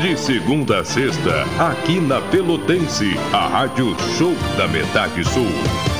De segunda a sexta, aqui na Pelotense, a Rádio Show da Metade Sul.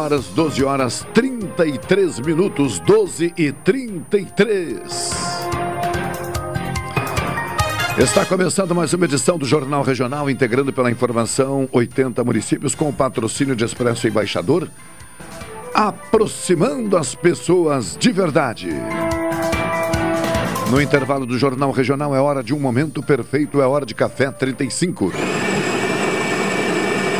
Horas, 12 horas 33 minutos, 12 e 33. Está começando mais uma edição do Jornal Regional, integrando pela informação 80 municípios com o patrocínio de Expresso Embaixador, aproximando as pessoas de verdade. No intervalo do Jornal Regional é hora de um momento perfeito, é hora de café 35.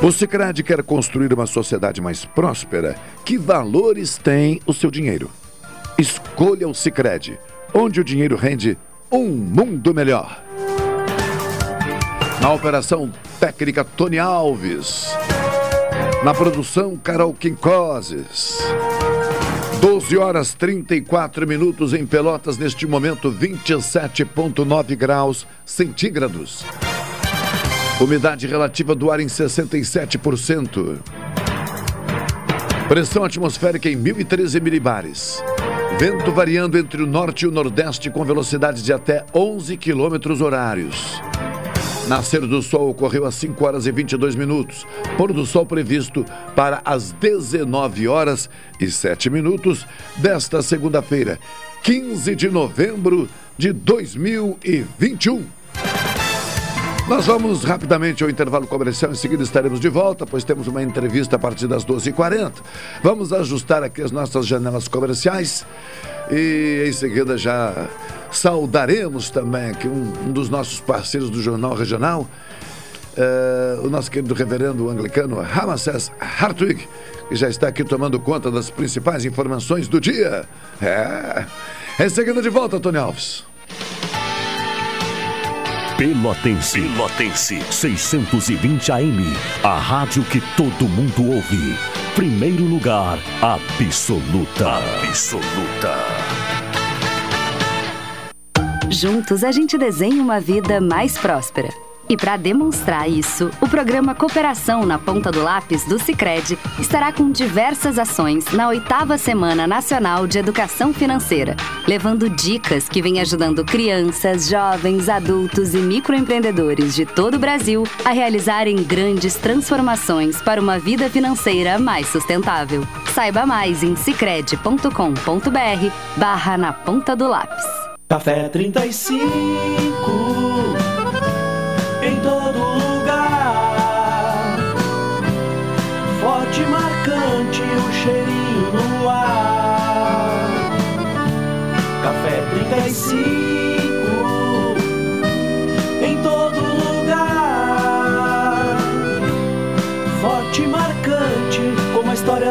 O Sicredi quer construir uma sociedade mais próspera. Que valores tem o seu dinheiro? Escolha o Sicredi, onde o dinheiro rende um mundo melhor. Na operação técnica Tony Alves. Na produção Carol Quincoses. 12 horas 34 minutos em Pelotas, neste momento 27,9 graus centígrados. Umidade relativa do ar em 67%. Pressão atmosférica em 1013 milibares. Vento variando entre o norte e o nordeste com velocidade de até 11 quilômetros horários. Nascer do sol ocorreu às 5 horas e 22 minutos. Pôr do sol previsto para as 19 horas e 7 minutos desta segunda-feira, 15 de novembro de 2021. Nós vamos rapidamente ao intervalo comercial, em seguida estaremos de volta, pois temos uma entrevista a partir das 12h40. Vamos ajustar aqui as nossas janelas comerciais e em seguida já saudaremos também aqui um, um dos nossos parceiros do Jornal Regional, uh, o nosso querido reverendo anglicano Ramesses Hartwig, que já está aqui tomando conta das principais informações do dia. É. Em seguida de volta, Tony Alves. Pelotense. Pelotense. 620 AM. A rádio que todo mundo ouve. Primeiro lugar, absoluta. Absoluta. Juntos a gente desenha uma vida mais próspera. E para demonstrar isso, o programa Cooperação na Ponta do Lápis do Cicred estará com diversas ações na oitava Semana Nacional de Educação Financeira, levando dicas que vêm ajudando crianças, jovens, adultos e microempreendedores de todo o Brasil a realizarem grandes transformações para uma vida financeira mais sustentável. Saiba mais em cicred.com.br barra na ponta do lápis. Café 35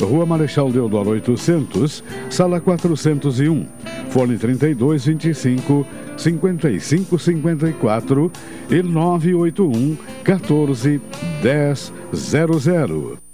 Rua Marechal Deodoro 800, Sala 401, Fone 32 25 55 54 e 981 14 10 00.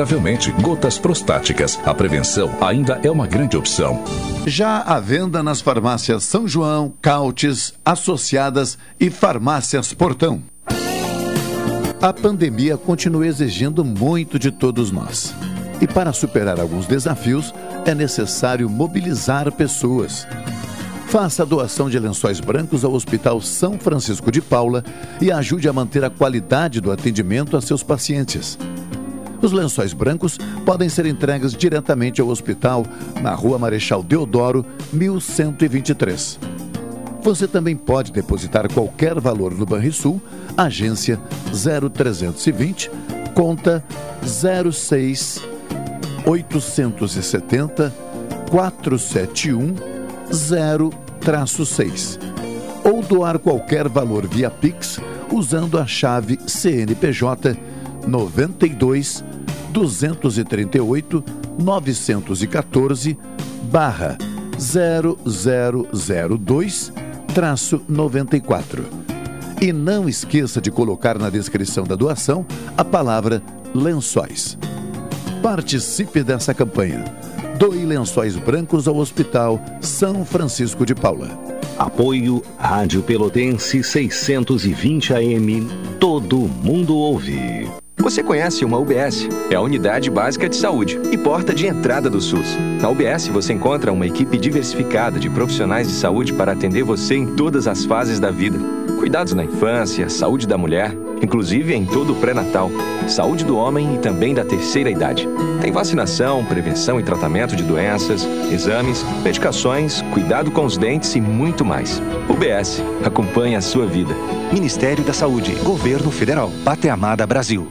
consideravelmente gotas prostáticas. A prevenção ainda é uma grande opção. Já à venda nas farmácias São João, Cautes, Associadas e Farmácias Portão. A pandemia continua exigindo muito de todos nós. E para superar alguns desafios, é necessário mobilizar pessoas. Faça a doação de lençóis brancos ao Hospital São Francisco de Paula e ajude a manter a qualidade do atendimento a seus pacientes. Os lençóis brancos podem ser entregues diretamente ao hospital na Rua Marechal Deodoro, 1123. Você também pode depositar qualquer valor no Banrisul, agência 0320, conta 06 870 471 0-6 ou doar qualquer valor via Pix usando a chave CNPJ 92 238 914 barra 0002 traço 94. E não esqueça de colocar na descrição da doação a palavra lençóis. Participe dessa campanha. Doe lençóis brancos ao Hospital São Francisco de Paula. Apoio Rádio Pelotense 620 AM. Todo mundo ouve. Você conhece uma UBS? É a Unidade Básica de Saúde e porta de entrada do SUS. Na UBS você encontra uma equipe diversificada de profissionais de saúde para atender você em todas as fases da vida. Cuidados na infância, saúde da mulher, inclusive em todo o pré-natal, saúde do homem e também da terceira idade. Tem vacinação, prevenção e tratamento de doenças, exames, medicações, cuidado com os dentes e muito mais. UBS, acompanha a sua vida. Ministério da Saúde, Governo Federal, Pátria Amada Brasil.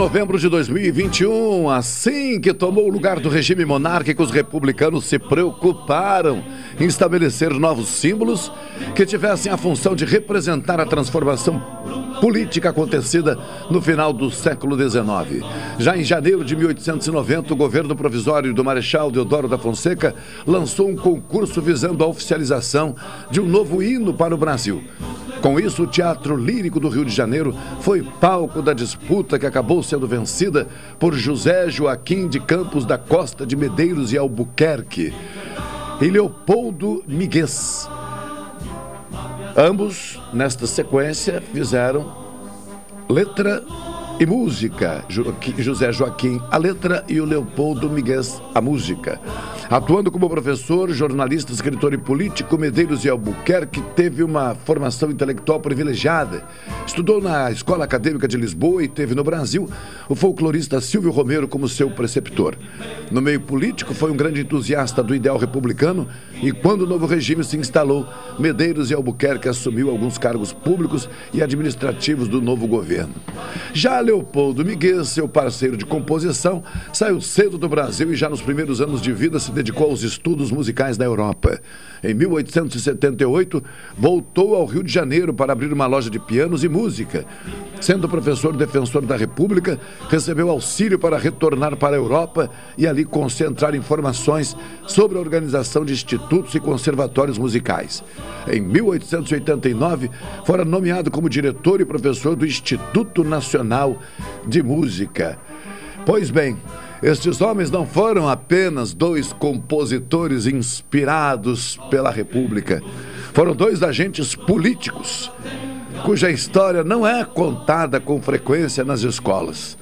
Novembro de 2021, assim que tomou o lugar do regime monárquico, os republicanos se preocuparam em estabelecer novos símbolos que tivessem a função de representar a transformação política acontecida no final do século XIX. Já em janeiro de 1890, o governo provisório do Marechal Deodoro da Fonseca lançou um concurso visando a oficialização de um novo hino para o Brasil. Com isso, o Teatro Lírico do Rio de Janeiro foi palco da disputa que acabou sendo vencida por José Joaquim de Campos da Costa de Medeiros e Albuquerque e Leopoldo Miguez. Ambos, nesta sequência, fizeram letra e música. José Joaquim, a letra, e o Leopoldo Miguel, a música. Atuando como professor, jornalista, escritor e político, Medeiros de Albuquerque teve uma formação intelectual privilegiada. Estudou na Escola Acadêmica de Lisboa e teve no Brasil o folclorista Silvio Romero como seu preceptor. No meio político, foi um grande entusiasta do ideal republicano e, quando o novo regime se instalou, Medeiros de Albuquerque assumiu alguns cargos públicos e administrativos do novo governo. Já Leopoldo Miguel, seu parceiro de composição, saiu cedo do Brasil e já nos primeiros anos de vida se dedicou aos estudos musicais na Europa. Em 1878, voltou ao Rio de Janeiro para abrir uma loja de pianos e música. Sendo professor defensor da República, recebeu auxílio para retornar para a Europa e ali concentrar informações sobre a organização de institutos e conservatórios musicais. Em 1889, fora nomeado como diretor e professor do Instituto Nacional de Música. Pois bem, estes homens não foram apenas dois compositores inspirados pela República. Foram dois agentes políticos cuja história não é contada com frequência nas escolas,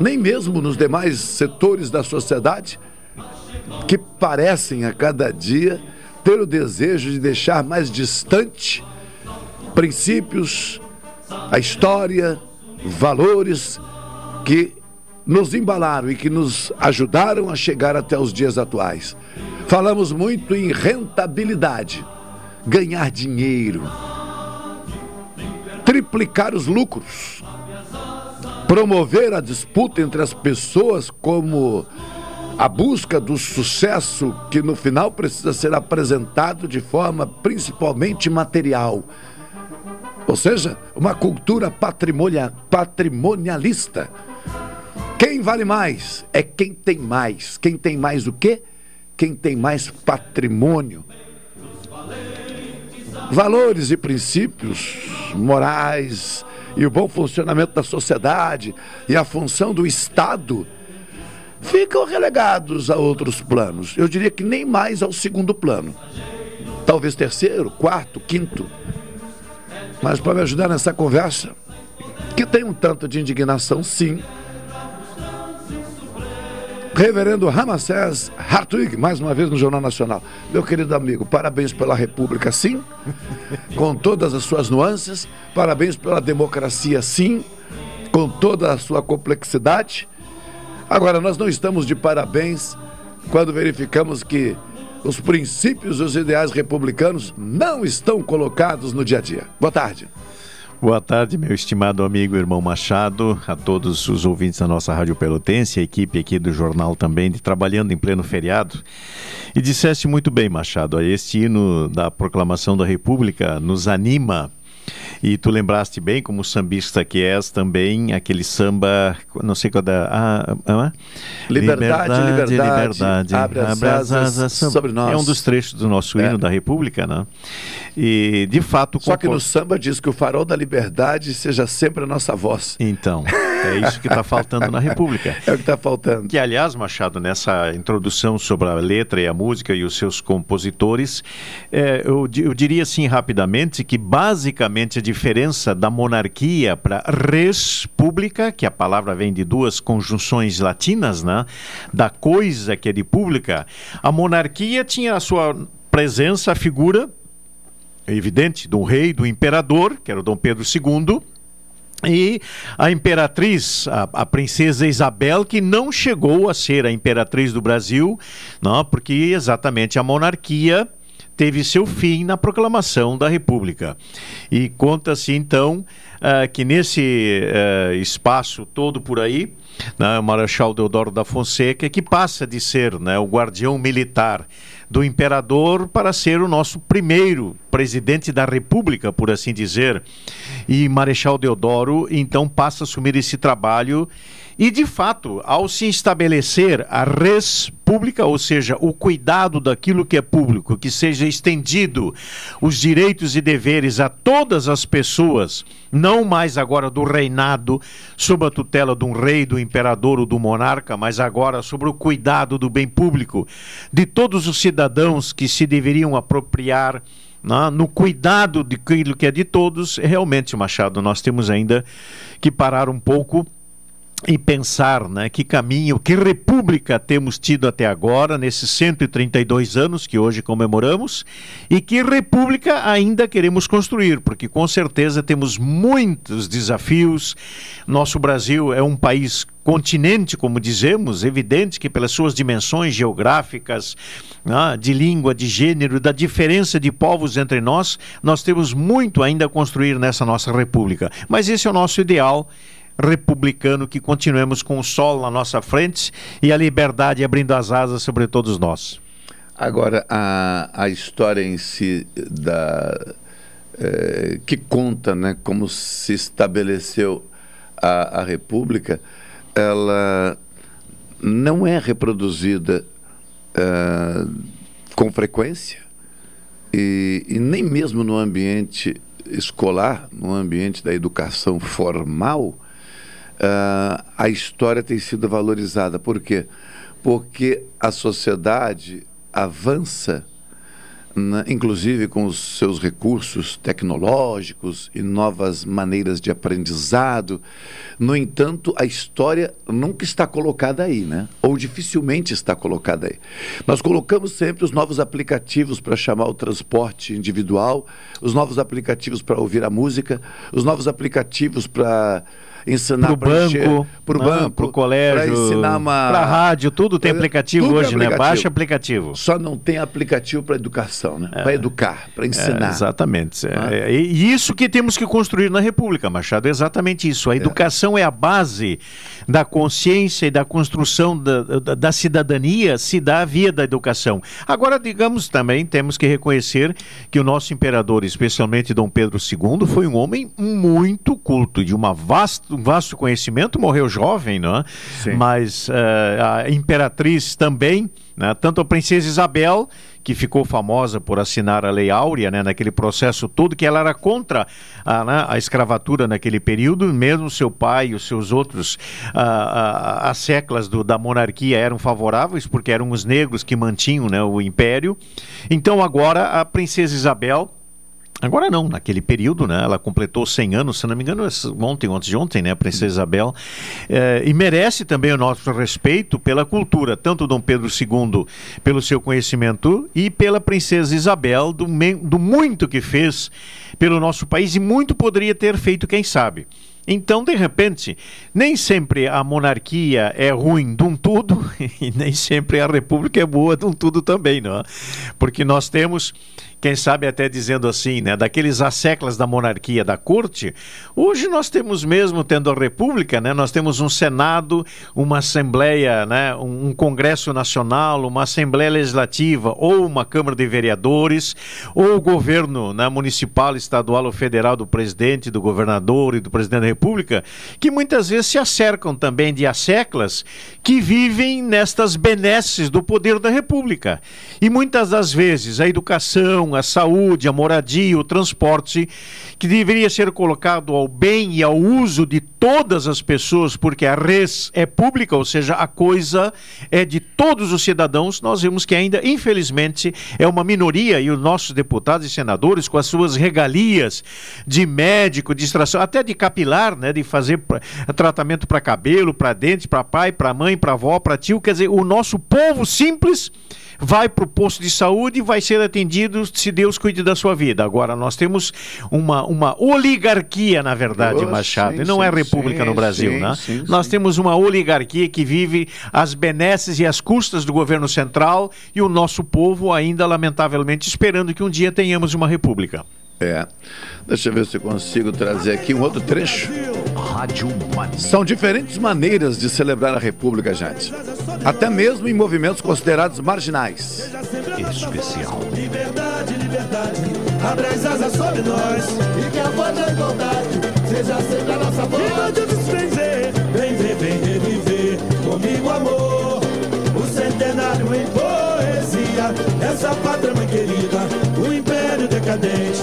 nem mesmo nos demais setores da sociedade, que parecem a cada dia ter o desejo de deixar mais distante princípios, a história, valores que nos embalaram e que nos ajudaram a chegar até os dias atuais. Falamos muito em rentabilidade, ganhar dinheiro, triplicar os lucros, promover a disputa entre as pessoas como a busca do sucesso que no final precisa ser apresentado de forma principalmente material. Ou seja, uma cultura patrimonial, patrimonialista quem vale mais é quem tem mais. Quem tem mais o quê? Quem tem mais patrimônio. Valores e princípios morais e o bom funcionamento da sociedade e a função do Estado ficam relegados a outros planos. Eu diria que nem mais ao segundo plano. Talvez terceiro, quarto, quinto. Mas para me ajudar nessa conversa, que tem um tanto de indignação, sim, Reverendo Ramacés Hartwig, mais uma vez no Jornal Nacional. Meu querido amigo, parabéns pela República, sim, com todas as suas nuances. Parabéns pela democracia, sim, com toda a sua complexidade. Agora, nós não estamos de parabéns quando verificamos que os princípios e os ideais republicanos não estão colocados no dia a dia. Boa tarde. Boa tarde, meu estimado amigo irmão Machado, a todos os ouvintes da nossa Rádio Pelotense, a equipe aqui do jornal também, de trabalhando em pleno feriado. E disseste muito bem, Machado, este hino da proclamação da República nos anima e tu lembraste bem, como sambista que és, também aquele samba, não sei qual da. Ah, ah, liberdade, liberdade, liberdade, abre as, abre as asas sobre nós. É um dos trechos do nosso é. hino da República, né? E, de fato... Só que no samba diz que o farol da liberdade seja sempre a nossa voz. Então... É isso que está faltando na República. É o que está faltando. Que, aliás, Machado, nessa introdução sobre a letra e a música e os seus compositores, é, eu, eu, diria assim rapidamente que, basicamente, a diferença da monarquia para res pública, que a palavra vem de duas conjunções latinas, né? Da coisa que é de pública, a monarquia tinha a sua presença, a figura evidente do rei, do imperador, que era o Dom Pedro II, e a imperatriz, a, a, princesa Isabel, que não chegou a ser a imperatriz do Brasil, não, porque exatamente a monarquia teve seu fim na proclamação da República. E conta-se então uh, que nesse uh, espaço todo por aí, né, o Marechal Deodoro da Fonseca, que passa de ser né, o guardião militar do imperador para ser o nosso primeiro presidente da República, por assim dizer. E Marechal Deodoro então passa a assumir esse trabalho e, de fato, ao se estabelecer a res pública, ou seja, o cuidado daquilo que é público, que seja estendido os direitos e deveres a todas as pessoas, não mais agora do reinado, sob a tutela de um rei, do imperador ou do monarca, mas agora sobre o cuidado do bem público, de todos os cidadãos que se deveriam apropriar. Né, no cuidado daquilo que é de todos, realmente, Machado, nós temos ainda que parar um pouco e pensar né, que caminho, que república temos tido até agora, nesses 132 anos que hoje comemoramos, e que república ainda queremos construir, porque com certeza temos muitos desafios. Nosso Brasil é um país continente, como dizemos, evidente que pelas suas dimensões geográficas, né, de língua, de gênero, da diferença de povos entre nós, nós temos muito ainda a construir nessa nossa república. Mas esse é o nosso ideal republicano que continuemos com o sol na nossa frente e a liberdade abrindo as asas sobre todos nós. Agora, a, a história em si da, é, que conta né, como se estabeleceu a, a República, ela não é reproduzida é, com frequência e, e nem mesmo no ambiente escolar, no ambiente da educação formal, uh, a história tem sido valorizada. Por quê? Porque a sociedade avança, né, inclusive com os seus recursos tecnológicos e novas maneiras de aprendizado. No entanto, a história nunca está colocada aí, né? Ou dificilmente está colocada aí. Nós colocamos sempre os novos aplicativos para chamar o transporte individual, os novos aplicativos para ouvir a música, os novos aplicativos para ensinar para banco, para o banco, para o colégio, para uma rádio, tudo tem aplicativo tudo hoje, aplicativo. né? Baixa aplicativo. Só não tem aplicativo para educação, né? É. Para educar, para ensinar. É, exatamente. Ah. É, e isso que temos que construir na República, Machado, é exatamente isso. A é. educação é, a base da consciência e da construção da, da, da cidadania se dá via da educação. Agora, digamos também, temos que reconhecer que o nosso imperador, especialmente Dom Pedro II, foi um homem muito culto, de uma vasta um vasto conhecimento, morreu jovem, não é? Sim. Mas uh, a imperatriz também, né? tanto a princesa Isabel, que ficou famosa por assinar a Lei Áurea, né? naquele processo todo, que ela era contra a, né? a escravatura naquele período, mesmo seu pai e os seus outros, uh, as seclas do, da monarquia eram favoráveis, porque eram os negros que mantinham né? o império. Então agora a princesa Isabel Agora não, naquele período, né? Ela completou 100 anos, se não me engano, ontem, antes de ontem, né? A Princesa Isabel. É, e merece também o nosso respeito pela cultura, tanto Dom Pedro II pelo seu conhecimento e pela Princesa Isabel, do, do muito que fez pelo nosso país e muito poderia ter feito, quem sabe. Então, de repente, nem sempre a monarquia é ruim de um tudo e nem sempre a república é boa de um tudo também, não é? Porque nós temos quem sabe até dizendo assim, né, daqueles asseclas da monarquia da corte, hoje nós temos mesmo, tendo a república, né, nós temos um senado, uma assembleia, né, um, um congresso nacional, uma assembleia legislativa ou uma câmara de vereadores, ou o governo né, municipal, estadual ou federal do presidente, do governador e do presidente da república, que muitas vezes se acercam também de asseclas que vivem nestas benesses do poder da república. E muitas das vezes a educação, a saúde, a moradia, o transporte, que deveria ser colocado ao bem e ao uso de todas as pessoas, porque a res é pública, ou seja, a coisa é de todos os cidadãos, nós vemos que ainda, infelizmente, é uma minoria e os nossos deputados e senadores, com as suas regalias de médico, de extração, até de capilar, né, de fazer tratamento para cabelo, para dente, para pai, para mãe, para avó, para tio, quer dizer, o nosso povo simples vai para o posto de saúde e vai ser atendido se Deus cuide da sua vida. Agora, nós temos uma, uma oligarquia, na verdade, oh, Machado, sim, e não sim, é república sim, no Brasil, né? nós temos uma oligarquia que vive as benesses e as custas do governo central e o nosso povo ainda, lamentavelmente, esperando que um dia tenhamos uma república. É. Deixa eu ver se eu consigo trazer aqui um outro trecho. Rádio São diferentes maneiras de celebrar a República, gente. Até mesmo em movimentos considerados marginais. Especial. Liberdade, liberdade, abre as asas sobre nós. E que a voz da igualdade seja sempre a nossa voz. Vem ver, vem ver, vem reviver comigo, amor. O centenário em poesia, essa pátria mãe querida, o império decadente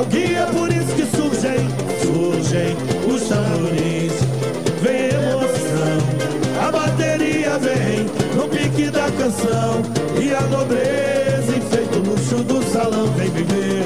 nostalgia, por isso que surgem, surgem os tamborins. Vem emoção, a bateria vem no pique da canção e a nobreza enfeita o luxo do salão. Vem viver,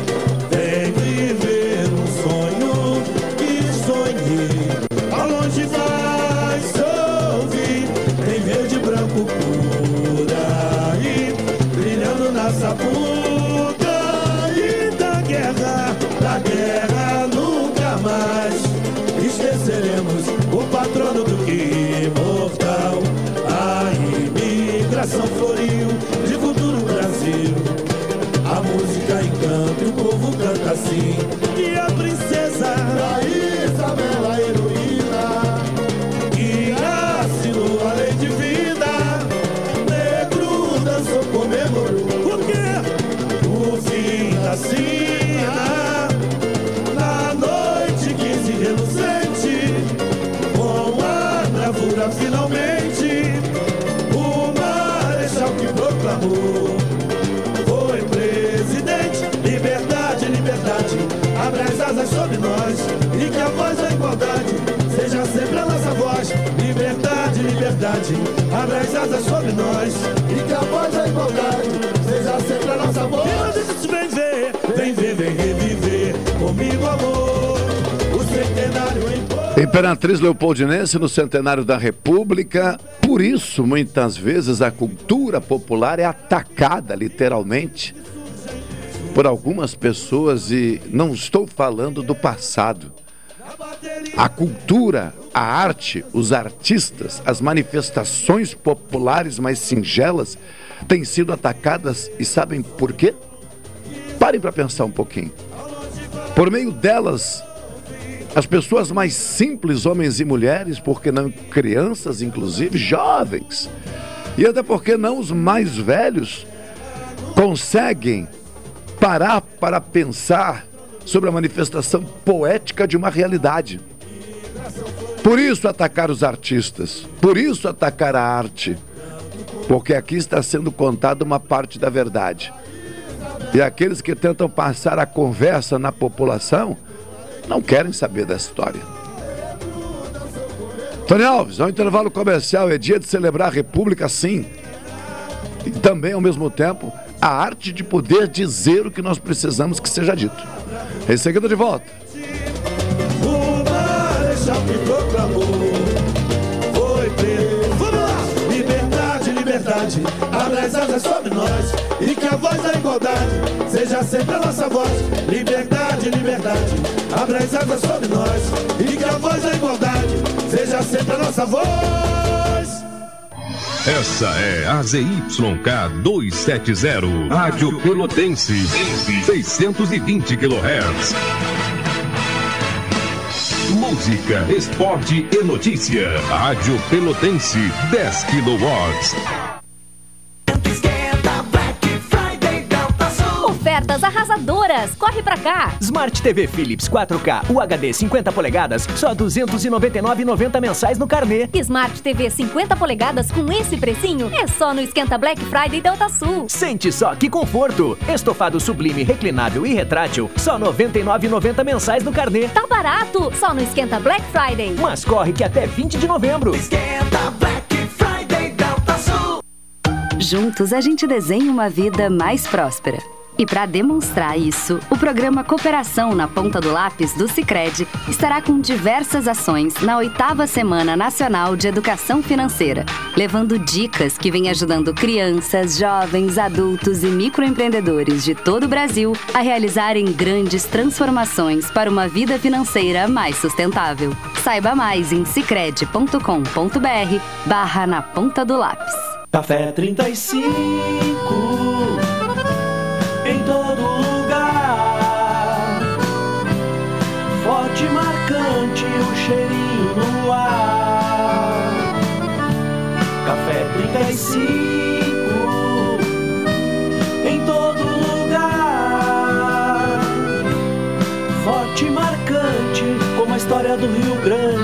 liberdade, abre as asas sobre nós e que a voz da igualdade seja sempre a nossa voz. E vem ver, vem ver, vem reviver comigo, amor. O centenário em Imperatriz Leopoldinense no centenário da República. Por isso, muitas vezes, a cultura popular é atacada, literalmente, por algumas pessoas, e não estou falando do passado. A cultura, a arte, os artistas, as manifestações populares mais singelas têm sido atacadas e sabem por quê? Parem para pensar um pouquinho. Por meio delas, as pessoas mais simples, homens e mulheres, porque não crianças, inclusive jovens, e até porque não os mais velhos, conseguem parar para pensar sobre a manifestação poética de uma realidade. Por isso atacar os artistas, por isso atacar a arte, porque aqui está sendo contada uma parte da verdade. E aqueles que tentam passar a conversa na população não querem saber dessa história. Tony Alves, ao intervalo comercial é dia de celebrar a República, sim. E também, ao mesmo tempo, a arte de poder dizer o que nós precisamos que seja dito. Em seguida, de volta. 10 anos é sobre nós e que a voz da igualdade seja sempre a nossa voz. Liberdade, liberdade, abra as asas sobre nós e que a voz da igualdade seja sempre a nossa voz. Essa é a ZYK 270, Rádio Pelotense, 620 kHz. Música, esporte e notícia. Rádio Pelotense, 10 kW. Ofertas arrasadoras. Corre pra cá! Smart TV Philips 4K UHD 50 polegadas, só R$ 299,90 mensais no carnê. Smart TV 50 polegadas com esse precinho é só no Esquenta Black Friday Delta Sul. Sente só que conforto! Estofado sublime, reclinável e retrátil, só R$ 99,90 mensais no carnê. Tá barato! Só no Esquenta Black Friday. Mas corre que até 20 de novembro. Esquenta Black Friday Delta Sul. Juntos a gente desenha uma vida mais próspera. E para demonstrar isso, o programa Cooperação na Ponta do Lápis do Cicred estará com diversas ações na oitava Semana Nacional de Educação Financeira, levando dicas que vêm ajudando crianças, jovens, adultos e microempreendedores de todo o Brasil a realizarem grandes transformações para uma vida financeira mais sustentável. Saiba mais em cicred.com.br barra na ponta do lápis. Café 35 do Rio Grande.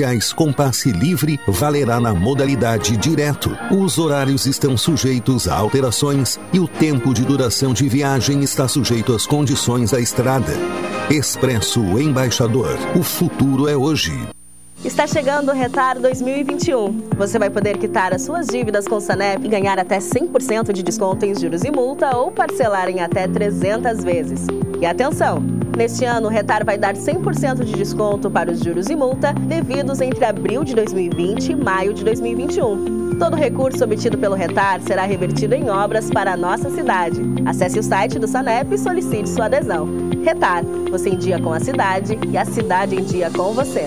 especiais com passe livre valerá na modalidade direto. Os horários estão sujeitos a alterações e o tempo de duração de viagem está sujeito às condições da estrada. Expresso Embaixador. O futuro é hoje. Está chegando o Retar 2021. Você vai poder quitar as suas dívidas com o Sanep e ganhar até 100% de desconto em juros e multa ou parcelar em até 300 vezes. E atenção! Neste ano, o Retar vai dar 100% de desconto para os juros e multa devidos entre abril de 2020 e maio de 2021. Todo recurso obtido pelo Retar será revertido em obras para a nossa cidade. Acesse o site do Sanep e solicite sua adesão. Retar, você em dia com a cidade e a cidade em dia com você.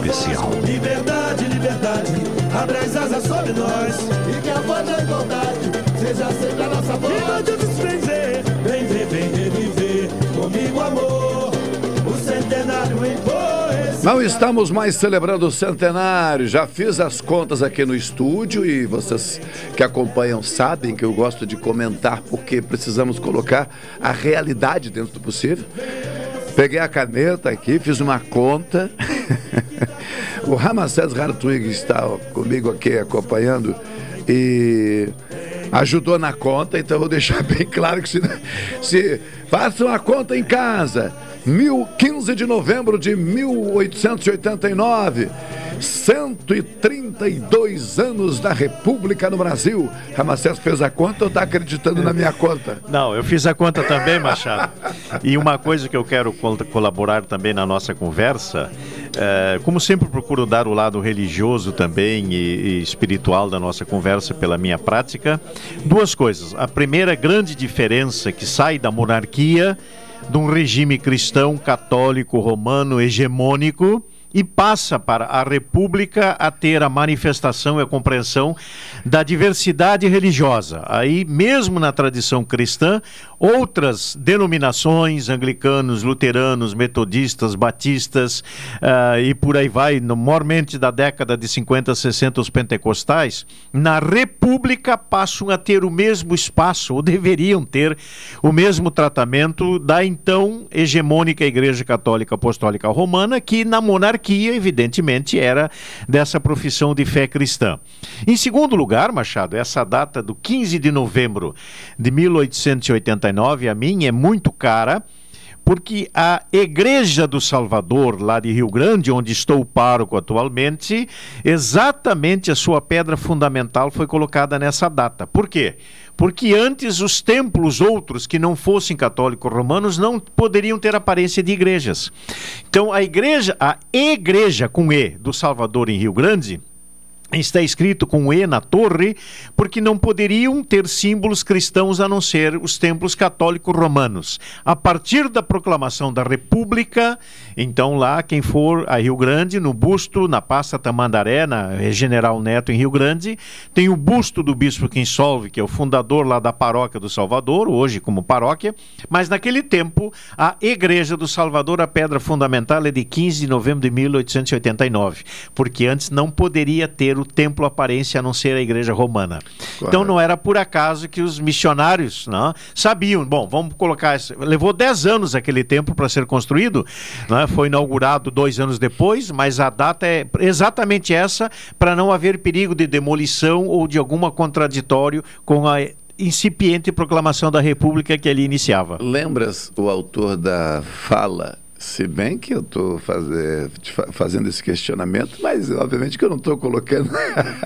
Especial. Liberdade, liberdade, abre as asas sobre nós e que a voz da igualdade seja sempre a nossa voz. E todos vem ver, vem ver, vem reviver comigo amor, o centenário em. Não estamos mais celebrando o centenário. Já fiz as contas aqui no estúdio e vocês que acompanham sabem que eu gosto de comentar porque precisamos colocar a realidade dentro do possível. Peguei a caneta aqui, fiz uma conta. o Ramacés Hartwig está comigo aqui acompanhando e ajudou na conta, então vou deixar bem claro que se, se façam a conta em casa. Mil, 15 de novembro de 1889, 132 anos da República no Brasil. Ramacés fez a conta ou está acreditando na minha conta? Não, eu fiz a conta também, Machado. E uma coisa que eu quero col- colaborar também na nossa conversa, é, como sempre procuro dar o lado religioso também e, e espiritual da nossa conversa pela minha prática, duas coisas. A primeira grande diferença que sai da monarquia de um regime cristão, católico, romano, hegemônico, e passa para a República a ter a manifestação e a compreensão da diversidade religiosa. Aí, mesmo na tradição cristã, outras denominações, anglicanos, luteranos, metodistas, batistas uh, e por aí vai, no, mormente da década de 50, 60, os pentecostais, na República passam a ter o mesmo espaço, ou deveriam ter o mesmo tratamento da então hegemônica Igreja Católica Apostólica Romana, que na monarquia, evidentemente, era dessa profissão de fé cristã. Em segundo lugar, Machado, essa data do 15 de novembro de 1889, a mim é muito cara porque a Igreja do Salvador, lá de Rio Grande, onde estou pároco atualmente, exatamente a sua pedra fundamental foi colocada nessa data. Por quê? Porque antes os templos outros que não fossem católicos romanos não poderiam ter aparência de igrejas. Então a igreja, a igreja com E do Salvador em Rio Grande, está escrito com E na torre, porque não poderiam ter símbolos cristãos a não ser os templos católicos romanos. A partir da proclamação da República, então lá, quem for a Rio Grande, no busto, na Pasta Tamandaré, na General Neto em Rio Grande, tem o busto do Bispo Quinsolve, que é o fundador lá da Paróquia do Salvador, hoje como paróquia, mas naquele tempo, a Igreja do Salvador, a pedra fundamental é de 15 de novembro de 1889, porque antes não poderia ter o templo aparência a não ser a igreja romana. Claro. Então não era por acaso que os missionários não, sabiam, bom, vamos colocar, levou 10 anos aquele templo para ser construído, não, foi inaugurado dois anos depois, mas a data é exatamente essa para não haver perigo de demolição ou de alguma contraditório com a incipiente proclamação da República que ali iniciava. Lembras o autor da fala se bem que eu estou fazendo esse questionamento, mas obviamente que eu não estou colocando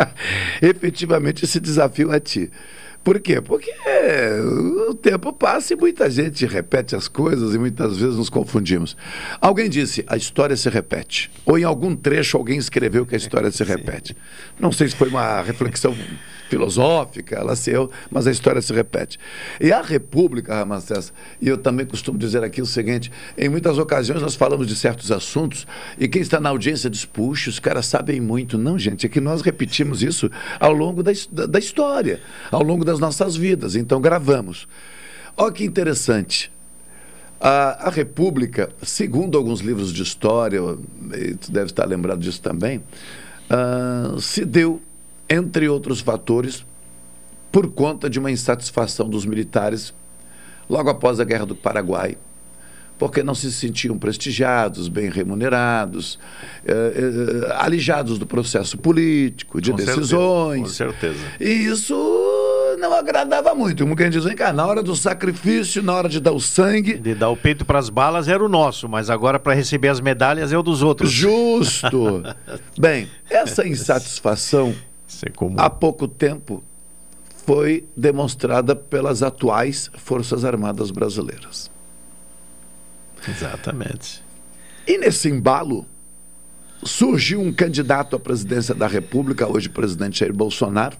efetivamente esse desafio a ti. Por quê? Porque o tempo passa e muita gente repete as coisas e muitas vezes nos confundimos. Alguém disse, a história se repete. Ou em algum trecho alguém escreveu que a história se repete. Não sei se foi uma reflexão filosófica, ela se eu, mas a história se repete. E a República, Ramacés, e eu também costumo dizer aqui o seguinte: em muitas ocasiões nós falamos de certos assuntos e quem está na audiência diz, puxa, os caras sabem muito. Não, gente, é que nós repetimos isso ao longo da, da, história, ao longo das nossas vidas. Então gravamos. Olha que interessante. A, a, República, segundo alguns livros de história, tu deve estar lembrado disso também, uh, se deu entre outros fatores, por conta de uma insatisfação dos militares logo após a Guerra do Paraguai, porque não se sentiam prestigiados, bem remunerados, eh, eh, alijados do processo político, de com decisões. Certeza, com certeza. E isso não agradava muito. Como quem diz, vem cá, na hora do sacrifício, na hora de dar o sangue. De dar o peito para as balas era o nosso, mas agora para receber as medalhas é o dos outros. Justo. Bem, essa insatisfação há pouco tempo foi demonstrada pelas atuais Forças Armadas Brasileiras. Exatamente. E nesse embalo, surgiu um candidato à presidência da República, hoje presidente Jair Bolsonaro,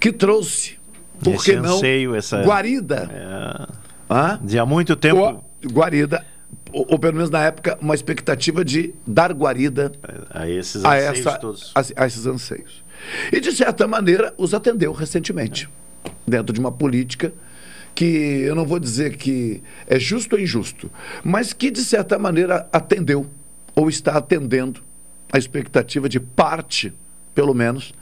que trouxe, por Esse que não, anseio, essa... guarida. É... Ah? De há muito tempo. guarida, ou, ou, pelo menos na época, uma expectativa de dar guarida a esses a, anseios essa, todos. A, a esses anseios. E, de certa maneira, os atendeu recentemente, dentro de uma política que eu não vou dizer que é justo ou injusto, mas que, de certa maneira, atendeu ou está atendendo a expectativa de parte, pelo menos,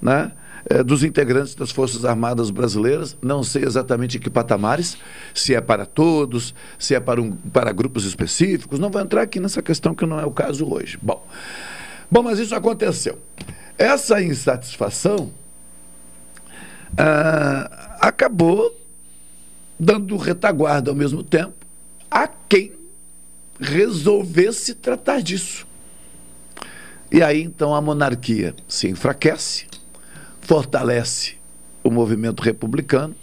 né? Eh, dos integrantes das Forças Armadas Brasileiras, não sei exatamente em que patamares, se é para todos, se é para, um, para grupos específicos, não vou entrar aqui nessa questão que não é o caso hoje. Bom, bom mas isso aconteceu. Essa insatisfação ah, acabou dando retaguarda ao mesmo tempo a quem resolvesse tratar disso. E aí então a monarquia se enfraquece, fortalece o movimento republicano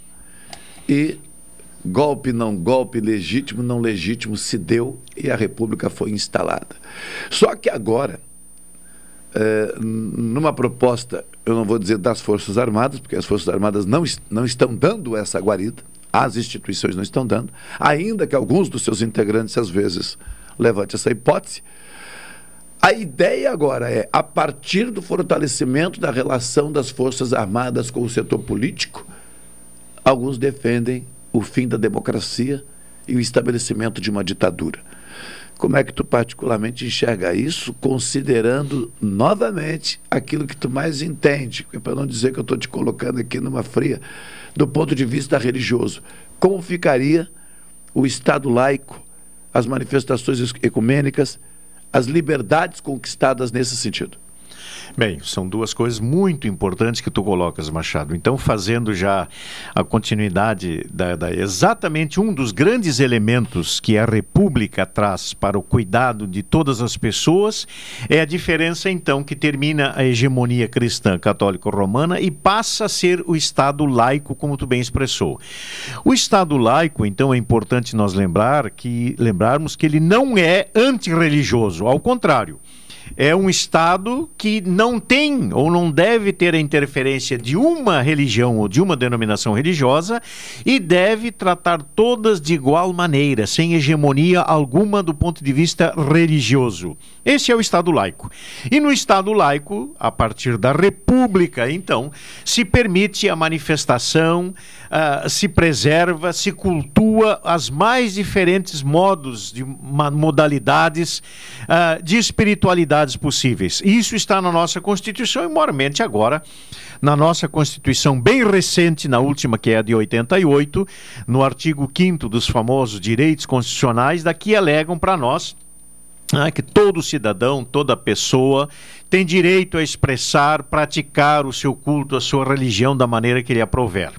e golpe não golpe, legítimo não legítimo se deu e a república foi instalada. Só que agora é, numa proposta, eu não vou dizer das Forças Armadas, porque as Forças Armadas não, não estão dando essa guarida, as instituições não estão dando, ainda que alguns dos seus integrantes, às vezes, levante essa hipótese. A ideia agora é, a partir do fortalecimento da relação das Forças Armadas com o setor político, alguns defendem o fim da democracia e o estabelecimento de uma ditadura. Como é que tu particularmente enxerga isso, considerando novamente aquilo que tu mais entende, para não dizer que eu estou te colocando aqui numa fria, do ponto de vista religioso. Como ficaria o Estado laico, as manifestações ecumênicas, as liberdades conquistadas nesse sentido? Bem, são duas coisas muito importantes que tu colocas, Machado. Então, fazendo já a continuidade da, da, exatamente um dos grandes elementos que a República traz para o cuidado de todas as pessoas é a diferença então que termina a hegemonia cristã católico-romana e passa a ser o Estado laico, como tu bem expressou. O Estado laico, então, é importante nós lembrar que lembrarmos que ele não é antirreligioso, ao contrário é um Estado que não tem ou não deve ter a interferência de uma religião ou de uma denominação religiosa e deve tratar todas de igual maneira, sem hegemonia alguma do ponto de vista religioso. Esse é o Estado laico. E no Estado laico, a partir da República, então, se permite a manifestação, uh, se preserva, se cultua as mais diferentes modos, de modalidades uh, de possíveis. Isso está na nossa Constituição e, moralmente, agora, na nossa Constituição bem recente, na última, que é a de 88, no artigo 5 dos famosos direitos constitucionais, daqui alegam para nós ah, que todo cidadão, toda pessoa tem direito a expressar, praticar o seu culto, a sua religião da maneira que lhe aprouver.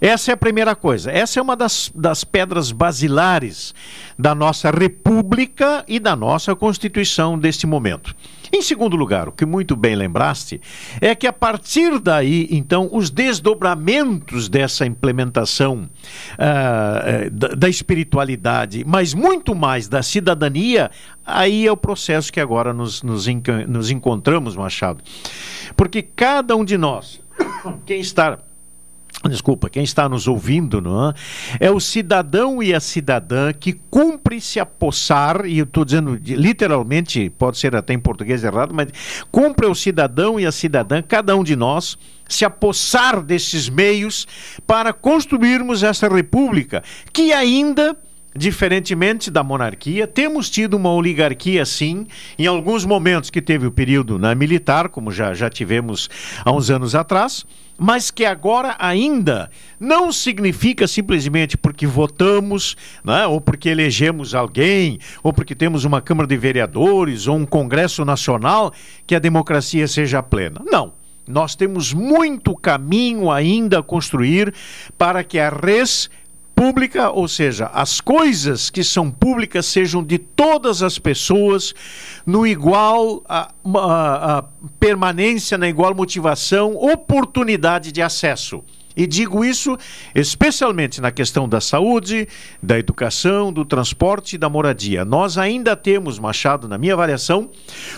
Essa é a primeira coisa. Essa é uma das, das pedras basilares da nossa República e da nossa Constituição deste momento. Em segundo lugar, o que muito bem lembraste é que a partir daí, então, os desdobramentos dessa implementação uh, da, da espiritualidade, mas muito mais da cidadania, aí é o processo que agora nos, nos, nos encontramos, Machado. Porque cada um de nós, quem está Desculpa, quem está nos ouvindo não é? é o cidadão e a cidadã que cumpre se apossar, e eu estou dizendo literalmente, pode ser até em português errado, mas cumpre o cidadão e a cidadã, cada um de nós, se apossar desses meios para construirmos essa república, que ainda Diferentemente da monarquia, temos tido uma oligarquia, sim, em alguns momentos que teve o período na militar, como já, já tivemos há uns anos atrás, mas que agora ainda não significa simplesmente porque votamos, né, ou porque elegemos alguém, ou porque temos uma Câmara de Vereadores ou um Congresso Nacional, que a democracia seja plena. Não. Nós temos muito caminho ainda a construir para que a res pública, ou seja, as coisas que são públicas sejam de todas as pessoas, no igual a, a, a permanência, na igual motivação, oportunidade de acesso. E digo isso especialmente na questão da saúde, da educação, do transporte e da moradia. Nós ainda temos, Machado, na minha avaliação,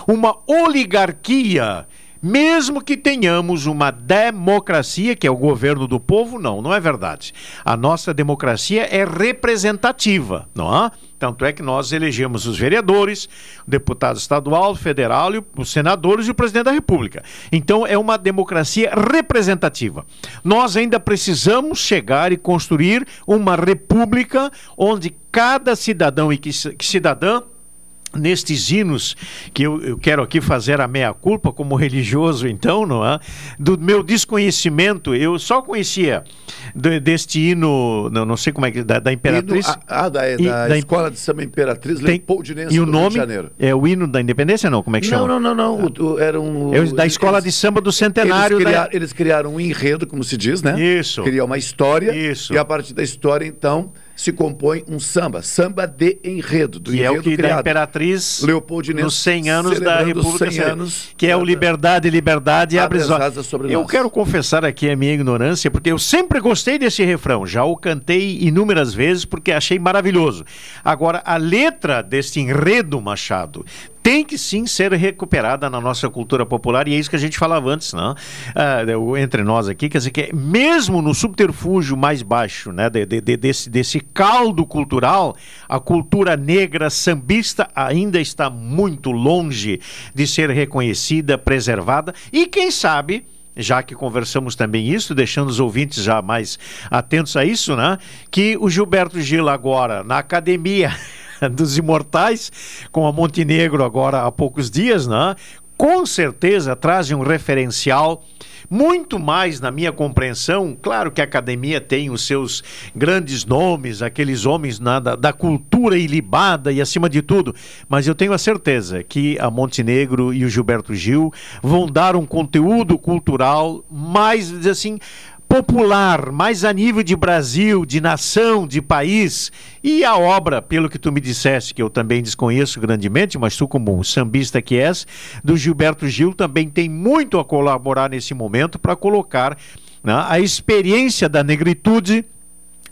uma oligarquia mesmo que tenhamos uma democracia, que é o governo do povo, não, não é verdade. A nossa democracia é representativa, não é? Tanto é que nós elegemos os vereadores, o deputado estadual, federal, os senadores e o presidente da República. Então é uma democracia representativa. Nós ainda precisamos chegar e construir uma república onde cada cidadão e cidadã nestes hinos que eu, eu, quero aqui fazer a meia culpa como religioso então não é? Do meu desconhecimento. Eu só conhecia de, deste hino não, não sei como é que da, da imperatriz. Hino, ah da, e, da, da, escola de samba imperatriz tem, Leopoldinense e o nome é o hino da independência não? Como é que chama? não não não. Não o, o, era um é da escola eles, de samba do centenário eles, criar, eles criaram um enredo como se diz né? Isso. Criar uma história isso. e a partir da história então se compõe um samba, samba de enredo, do que enredo é o que criado. da Imperatriz Leopoldinense nos 100 anos da República 100 anos, que é o liberdade, liberdade abre as asas sobre Eu nós. quero confessar aqui a minha ignorância, porque eu sempre gostei desse refrão, já o cantei inúmeras vezes porque achei maravilhoso. Agora a letra desse enredo Machado tem que sim ser recuperada na nossa cultura popular e é isso que a gente falava antes, não? Ah, entre nós aqui, quer dizer que mesmo no subterfúgio mais baixo, né, de, de, desse, desse caldo cultural, a cultura negra sambista ainda está muito longe de ser reconhecida, preservada e quem sabe já que conversamos também isso, deixando os ouvintes já mais atentos a isso, né? Que o Gilberto Gil agora na academia dos imortais, com a Montenegro agora há poucos dias, né? Com certeza trazem um referencial muito mais na minha compreensão. Claro que a academia tem os seus grandes nomes, aqueles homens na, da, da, cultura ilibada e acima de tudo, mas eu tenho a certeza que a Montenegro e o Gilberto Gil vão dar um conteúdo cultural mais, assim, popular, mais a nível de Brasil, de nação, de país. E a obra, pelo que tu me disseste, que eu também desconheço grandemente, mas tu como sambista que és, do Gilberto Gil também tem muito a colaborar nesse momento para colocar né, a experiência da negritude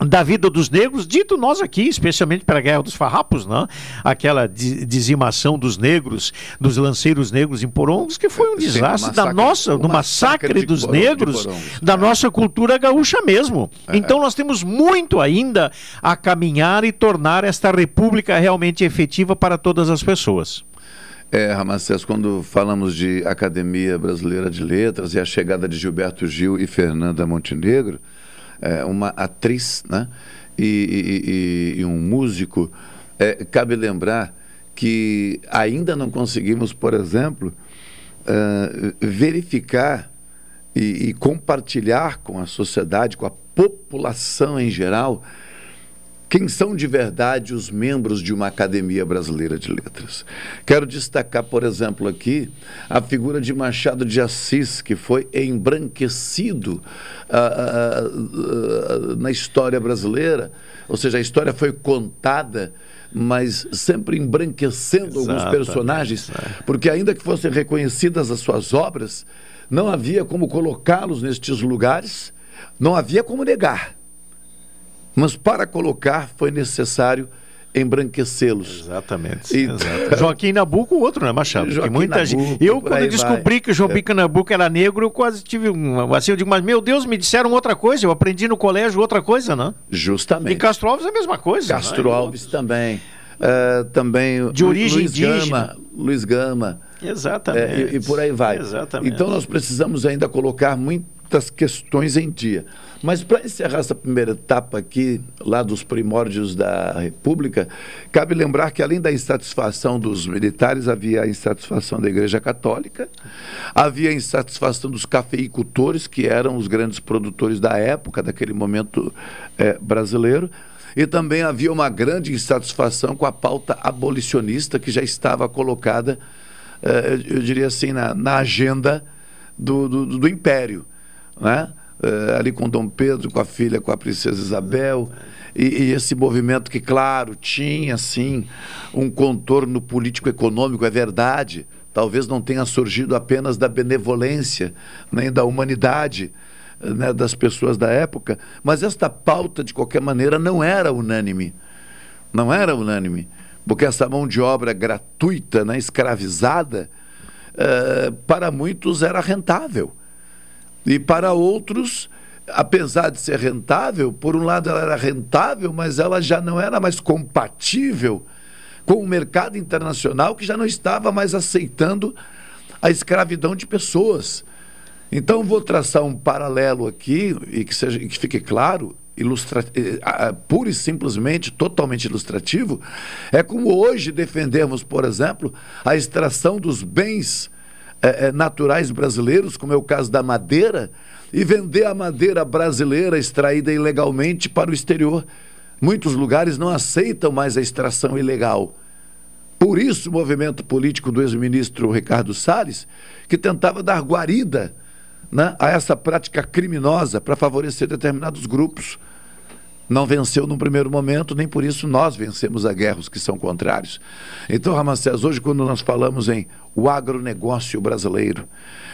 da vida dos negros, dito nós aqui, especialmente para a Guerra dos Farrapos, né? aquela dizimação dos negros, dos lanceiros negros em Porongos, que foi um desastre massacre, da nossa, do massacre, massacre dos negros, da é. nossa cultura gaúcha mesmo. É. Então nós temos muito ainda a caminhar e tornar esta república realmente efetiva para todas as pessoas. É, Ramacés, quando falamos de Academia Brasileira de Letras e a chegada de Gilberto Gil e Fernanda Montenegro, é, uma atriz né? e, e, e um músico, é, cabe lembrar que ainda não conseguimos, por exemplo, uh, verificar e, e, compartilhar com a sociedade, com a população em geral, quem são de verdade os membros de uma Academia Brasileira de Letras. Quero destacar, por exemplo, aqui a figura de Machado de Assis, que foi embranquecido uh, uh, na história brasileira, ou seja, a história foi contada mas sempre embranquecendo Exatamente, alguns personagens, é. porque ainda que fossem reconhecidas as suas obras, não havia como colocá-los nestes lugares, não havia como negar. Mas para colocar foi necessário embranquecê-los. Exatamente. E... Exatamente. Joaquim Nabuco, o outro, né, Machado? Joaquim muita Nabuco, gente. Eu, quando descobri vai. que o Joaquim é. Nabuco era negro, eu quase tive um. Assim, eu digo, mas meu Deus, me disseram outra coisa. Eu aprendi no colégio outra coisa, né? Justamente. E Castro Alves é a mesma coisa. Castro né? Alves também. Uh, também. De origem Luiz indígena. Gama, Luiz Gama. Exatamente. É, e, e, por aí vai. Exatamente. Então nós precisamos ainda colocar muitas questões em dia. Mas para encerrar essa primeira etapa aqui, lá dos primórdios da República, cabe lembrar que além da insatisfação dos militares, havia a insatisfação da Igreja Católica, havia a insatisfação dos cafeicultores, que eram os grandes produtores da época, daquele momento é, brasileiro, e também havia uma grande insatisfação com a pauta abolicionista que já estava colocada, é, eu diria assim, na, na agenda do, do, do Império. Né? uh, ali com Dom Pedro, com a filha, com a princesa Isabel, e, e esse movimento que, claro, tinha, sim, um contorno político-econômico, é verdade, talvez não tenha surgido apenas da benevolência, nem da humanidade, né, das pessoas da época, mas esta pauta, de qualquer maneira, não era unânime. Não era unânime. Porque essa mão de obra gratuita, né, escravizada, uh, para muitos era rentável. E para outros, apesar de ser rentável, por um lado ela era rentável, mas ela já não era mais compatível com o mercado internacional que já não estava mais aceitando a escravidão de pessoas. Então vou traçar um paralelo aqui e que seja que fique claro, ilustra, eh, pura e simplesmente totalmente ilustrativo, é como hoje defendemos, por exemplo, a extração dos bens é, é, naturais brasileiros, como é o caso da madeira, e vender a madeira brasileira extraída ilegalmente para o exterior. Muitos lugares não aceitam mais a extração ilegal. Por isso, o movimento político do ex-ministro Ricardo Salles, que tentava dar guarida né, a essa prática criminosa para favorecer determinados grupos não venceu num primeiro momento, nem por isso nós vencemos a guerra, os que são contrários. Então, Ramacés, hoje, quando nós falamos em o agronegócio brasileiro,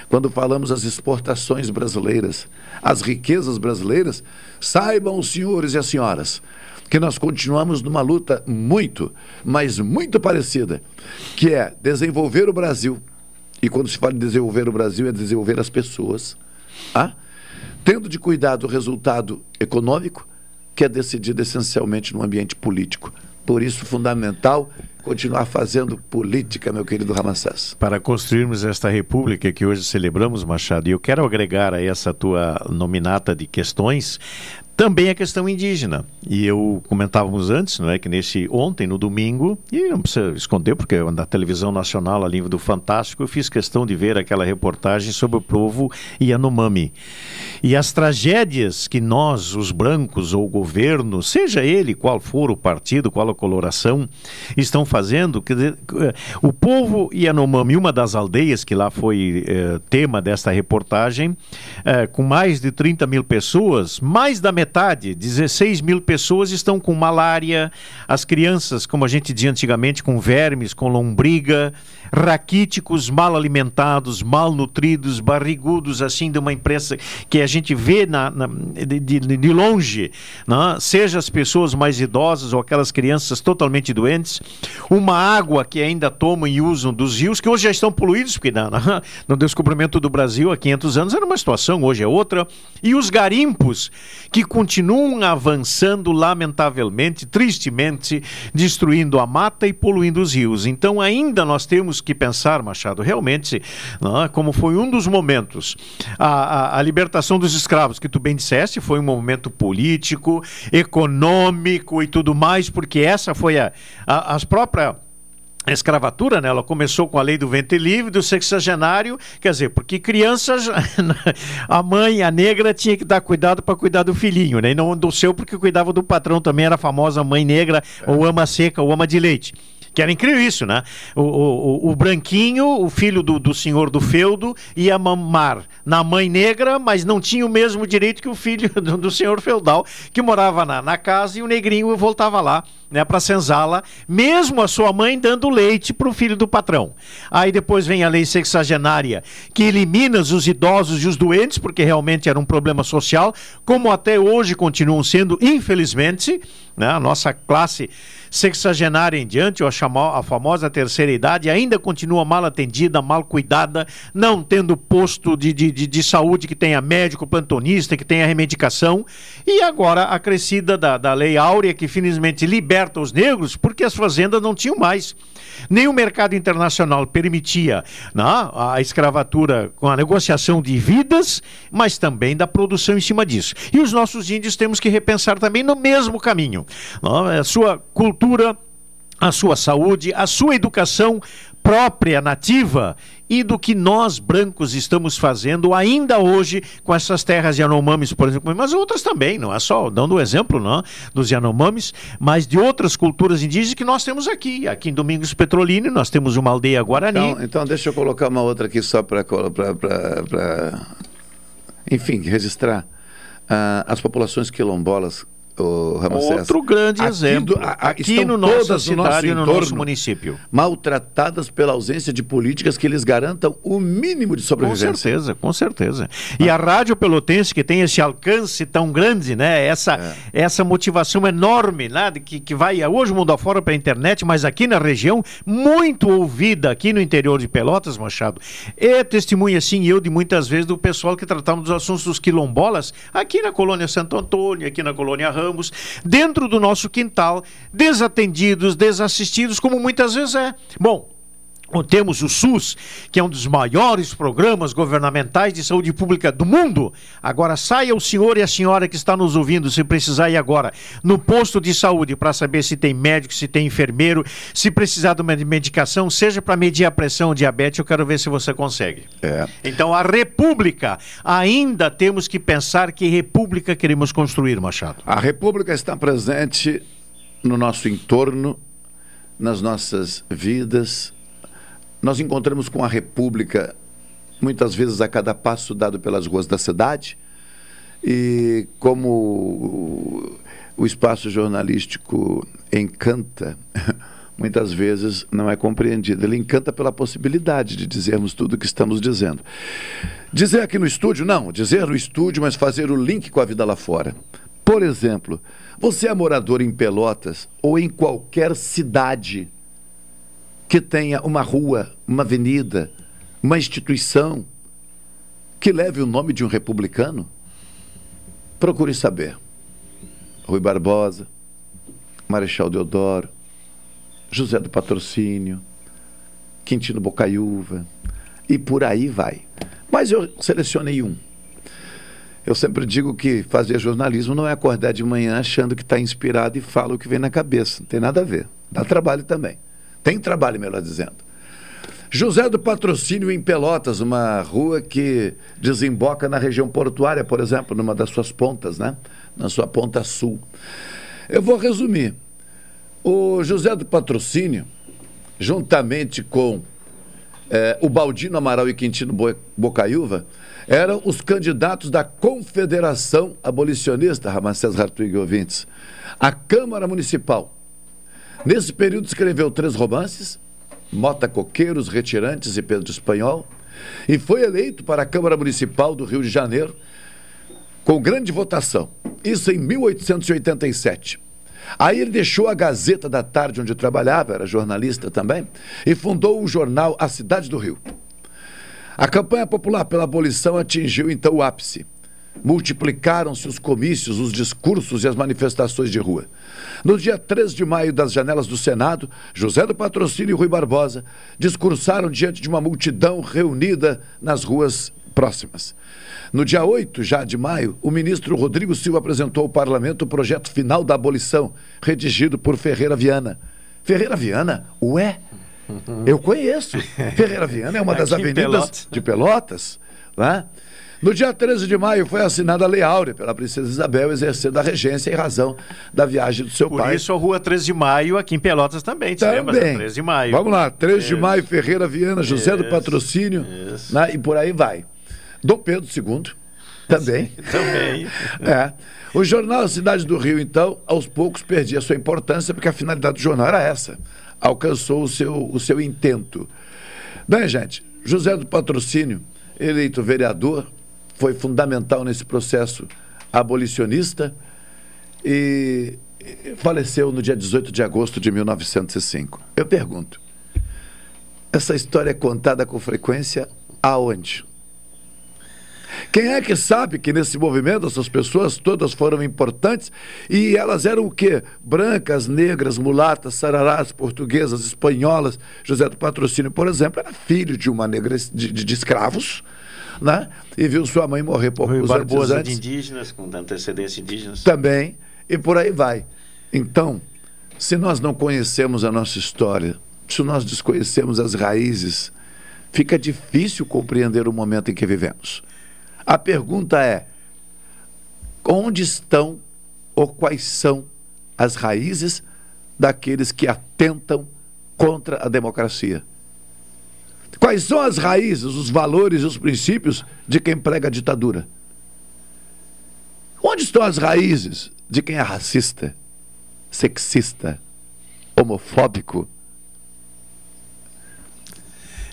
quando falamos as exportações brasileiras, as riquezas brasileiras, saibam os senhores e as senhoras que nós continuamos numa luta muito, mas muito parecida, que é desenvolver o Brasil. E quando se fala em desenvolver o Brasil, é desenvolver as pessoas, ah? tendo de cuidado o resultado econômico, que é decidido essencialmente no ambiente político. Por isso, fundamental continuar fazendo política, meu querido Ramassés. Para construirmos esta república que hoje celebramos, Machado, e eu quero agregar a essa tua nominata de questões também a questão indígena. E eu comentávamos antes, não é, que nesse ontem, no domingo, e não precisa esconder, porque na televisão nacional, a nível do Fantástico, eu fiz questão de ver aquela reportagem sobre o povo Yanomami. E as tragédias que nós, os brancos ou o governo, seja ele qual for o partido, qual a coloração, estão fazendo, que o povo Yanomami, uma das aldeias que lá foi eh, tema desta reportagem, eh, com mais de 30 mil pessoas, mais da metade metade, 16 mil pessoas estão com malária, as crianças, como a gente dizia antigamente, com vermes, com lombriga, raquíticos, mal alimentados, mal nutridos, barrigudos, assim, de uma imprensa que a gente vê na, na de, de, longe, né? seja as pessoas mais idosas ou aquelas crianças totalmente doentes, uma água que ainda tomam e usam dos rios, que hoje já estão poluídos, porque na, na, no descobrimento do Brasil há 500 anos era uma situação, hoje é outra, e os garimpos que continuam avançando lamentavelmente, tristemente, destruindo a mata e poluindo os rios. Então ainda nós temos que pensar, Machado, realmente, é? como foi um dos momentos, a, a, a libertação dos escravos, que tu bem disseste, foi um momento político, econômico e tudo mais, porque essa foi a, a as próprias a escravatura, né? Ela começou com a lei do ventre livre, do sexagenário, quer dizer, porque crianças, a mãe, a negra, tinha que dar cuidado para cuidar do filhinho, né? E não do seu, porque cuidava do patrão também, era a famosa mãe negra, ou ama seca, ou ama de leite. Que era incrível isso, né? O, o, o branquinho, o filho do, do senhor do feudo, ia mamar na mãe negra, mas não tinha o mesmo direito que o filho do, do senhor feudal, que morava na, na casa e o negrinho voltava lá, né, para senzala, mesmo a sua mãe dando leite para o filho do patrão. Aí depois vem a lei sexagenária, que elimina os idosos e os doentes, porque realmente era um problema social, como até hoje continuam sendo, infelizmente, né, a nossa classe sexagenária em diante, ou a, a famosa terceira idade, ainda continua mal atendida, mal cuidada, não tendo posto de, de, de, de saúde que tenha médico, plantonista, que tenha remedicação. E agora a crescida da, da Lei Áurea, que finalmente liberta os negros, porque as fazendas não tinham mais. Nem o mercado internacional permitia né, a escravatura com a negociação de vidas, mas também da produção em cima disso. E os nossos índios temos que repensar também no mesmo caminho. Não, a sua cultura a sua saúde, a sua educação própria, nativa, e do que nós brancos estamos fazendo ainda hoje com essas terras Yanomamis, por exemplo, mas outras também, não é só dando o exemplo não, dos Yanomamis, mas de outras culturas indígenas que nós temos aqui. Aqui em Domingos Petrolino nós temos uma aldeia Guarani. Então, então deixa eu colocar uma outra aqui só para, enfim, registrar. Uh, as populações quilombolas Outro grande aqui exemplo. Do, a, aqui no nossa cidade e no nosso município. Maltratadas pela ausência de políticas que lhes garantam o mínimo de sobrevivência. Com certeza, com certeza. E ah. a Rádio Pelotense, que tem esse alcance tão grande, né? Essa, é. essa motivação enorme, né? Que, que vai hoje mundo afora para a internet, mas aqui na região, muito ouvida aqui no interior de Pelotas, Machado. É testemunha, assim, eu de muitas vezes do pessoal que tratamos dos assuntos dos quilombolas aqui na colônia Santo Antônio, aqui na colônia Ramos ramos dentro do nosso quintal, desatendidos, desassistidos, como muitas vezes é. Bom, temos o SUS, que é um dos maiores programas governamentais de saúde pública do mundo. Agora saia o senhor e a senhora que está nos ouvindo, se precisar ir agora, no posto de saúde para saber se tem médico, se tem enfermeiro, se precisar de uma medicação, seja para medir a pressão, diabetes, eu quero ver se você consegue. É. Então a República, ainda temos que pensar que República queremos construir, Machado. A República está presente no nosso entorno, nas nossas vidas nós encontramos com a República, muitas vezes a cada passo dado pelas ruas da cidade, e como o espaço jornalístico encanta, muitas vezes não é compreendido. Ele encanta pela possibilidade de dizermos tudo o que estamos dizendo. Dizer aqui no estúdio, não, dizer no estúdio, mas fazer o link com a vida lá fora Por exemplo, você é morador em Pelotas ou em qualquer cidade que tenha uma rua, uma avenida, uma instituição que leve o nome de um republicano? Procure saber. Rui Barbosa, Marechal Deodoro, José do Patrocínio, Quintino Bocaiúva, e por aí vai. Mas eu selecionei um. Eu sempre digo que fazer jornalismo não é acordar de manhã achando que está inspirado e fala o que vem na cabeça. Não tem nada a ver. Dá trabalho também. Tem trabalho, melhor dizendo. José do Patrocínio em Pelotas, uma rua que desemboca na região portuária, por exemplo, numa das suas pontas, né? Na sua ponta sul. Eu vou resumir. O José do Patrocínio, juntamente com eh, o Baldino Amaral e Quintino Bocaiúva, eram os candidatos da Confederação Abolicionista, Ramacés Hartwig ouvintes, à Câmara Municipal. Nesse período escreveu três romances, Mota Coqueiros, Retirantes e Pedro Espanhol, e foi eleito para a Câmara Municipal do Rio de Janeiro com grande votação. Isso em 1887. Aí ele deixou a Gazeta da Tarde, onde trabalhava, era jornalista também, e fundou o jornal A Cidade do Rio. A campanha popular pela abolição atingiu então o ápice. Multiplicaram-se os comícios, os discursos e as manifestações de rua. No dia 3 de maio, das janelas do Senado, José do Patrocínio e Rui Barbosa discursaram diante de uma multidão reunida nas ruas próximas. No dia 8 já de maio, o ministro Rodrigo Silva apresentou ao parlamento o projeto final da abolição, redigido por Ferreira Viana. Ferreira Viana? Ué? Eu conheço. Ferreira Viana é uma das avenidas Pelotas. de Pelotas. Né? No dia 13 de maio foi assinada a Lei Áurea pela Princesa Isabel, exercendo a regência em razão da viagem do seu Por pai. Por isso a rua 13 de maio aqui em Pelotas também, te também. lembra? 13 de maio. Vamos lá, 13 isso. de maio, Ferreira Viana, José isso. do Patrocínio, né? e por aí vai. Dom Pedro II, também. Sim, também. é. O jornal Cidade do Rio, então, aos poucos perdia sua importância, porque a finalidade do jornal era essa. Alcançou o seu, o seu intento. Bem, gente, José do Patrocínio, eleito vereador, foi fundamental nesse processo abolicionista e faleceu no dia 18 de agosto de 1905. Eu pergunto, essa história é contada com frequência aonde? Quem é que sabe que nesse movimento essas pessoas todas foram importantes e elas eram o quê? Brancas, negras, mulatas, sararás, portuguesas, espanholas. José do Patrocínio, por exemplo, era filho de uma negra de, de, de escravos. Né? E viu sua mãe morrer por Rui Barbosa de indígenas, com antecedência indígenas. Também, e por aí vai. Então, se nós não conhecemos a nossa história, se nós desconhecemos as raízes, fica difícil compreender o momento em que vivemos. A pergunta é: onde estão ou quais são as raízes daqueles que atentam contra a democracia? Quais são as raízes, os valores e os princípios de quem prega a ditadura? Onde estão as raízes de quem é racista, sexista, homofóbico?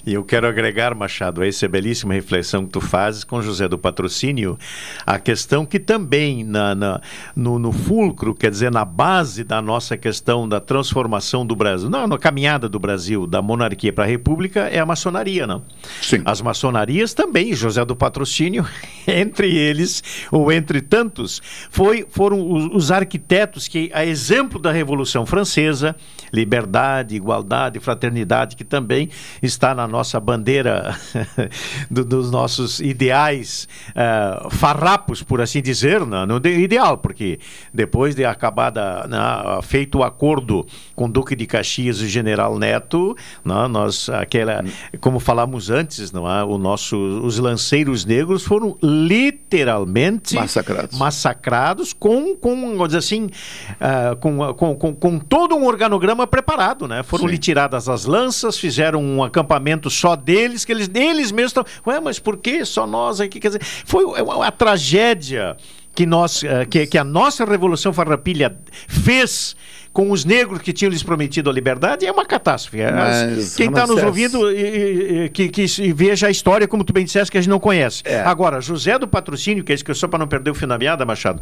E eu quero agregar, Machado, a essa belíssima reflexão que tu fazes com José do Patrocínio, a questão que também na, na no, no, fulcro, quer dizer, na base da nossa questão da transformação do Brasil, não, na caminhada do Brasil da monarquia para a república, é a maçonaria, não? Sim. As maçonarias também, José do Patrocínio, entre eles, ou entre tantos, foi, foram os, os arquitetos que, a exemplo da Revolução Francesa, liberdade, igualdade, fraternidade, que também está na nossa bandeira do, dos nossos ideais uh, farrapos, por assim dizer, não, não ideal, porque depois de acabada né, feito o acordo com o Duque de Caxias e o General Neto, né, nós aquela, como falamos antes, não é, o nosso, os lanceiros negros foram literalmente massacrados, massacrados com, com vamos dizer assim, uh, com, com, com, com, todo um organograma preparado, né? Foram lhe tiradas as lanças, fizeram um acampamento só deles, que eles, eles mesmos estão. Ué, mas por que só nós aqui? Quer dizer, foi uma, uma tragédia que, nós, uh, que, que a nossa Revolução Farrapilha fez com os negros que tinham lhes prometido a liberdade é uma catástrofe. É, Mas, Quem está nos ouvindo e, e, que, que veja a história, como tu bem disseste, que a gente não conhece. É. Agora, José do Patrocínio, que é isso que eu só para não perder o fio da meada, Machado,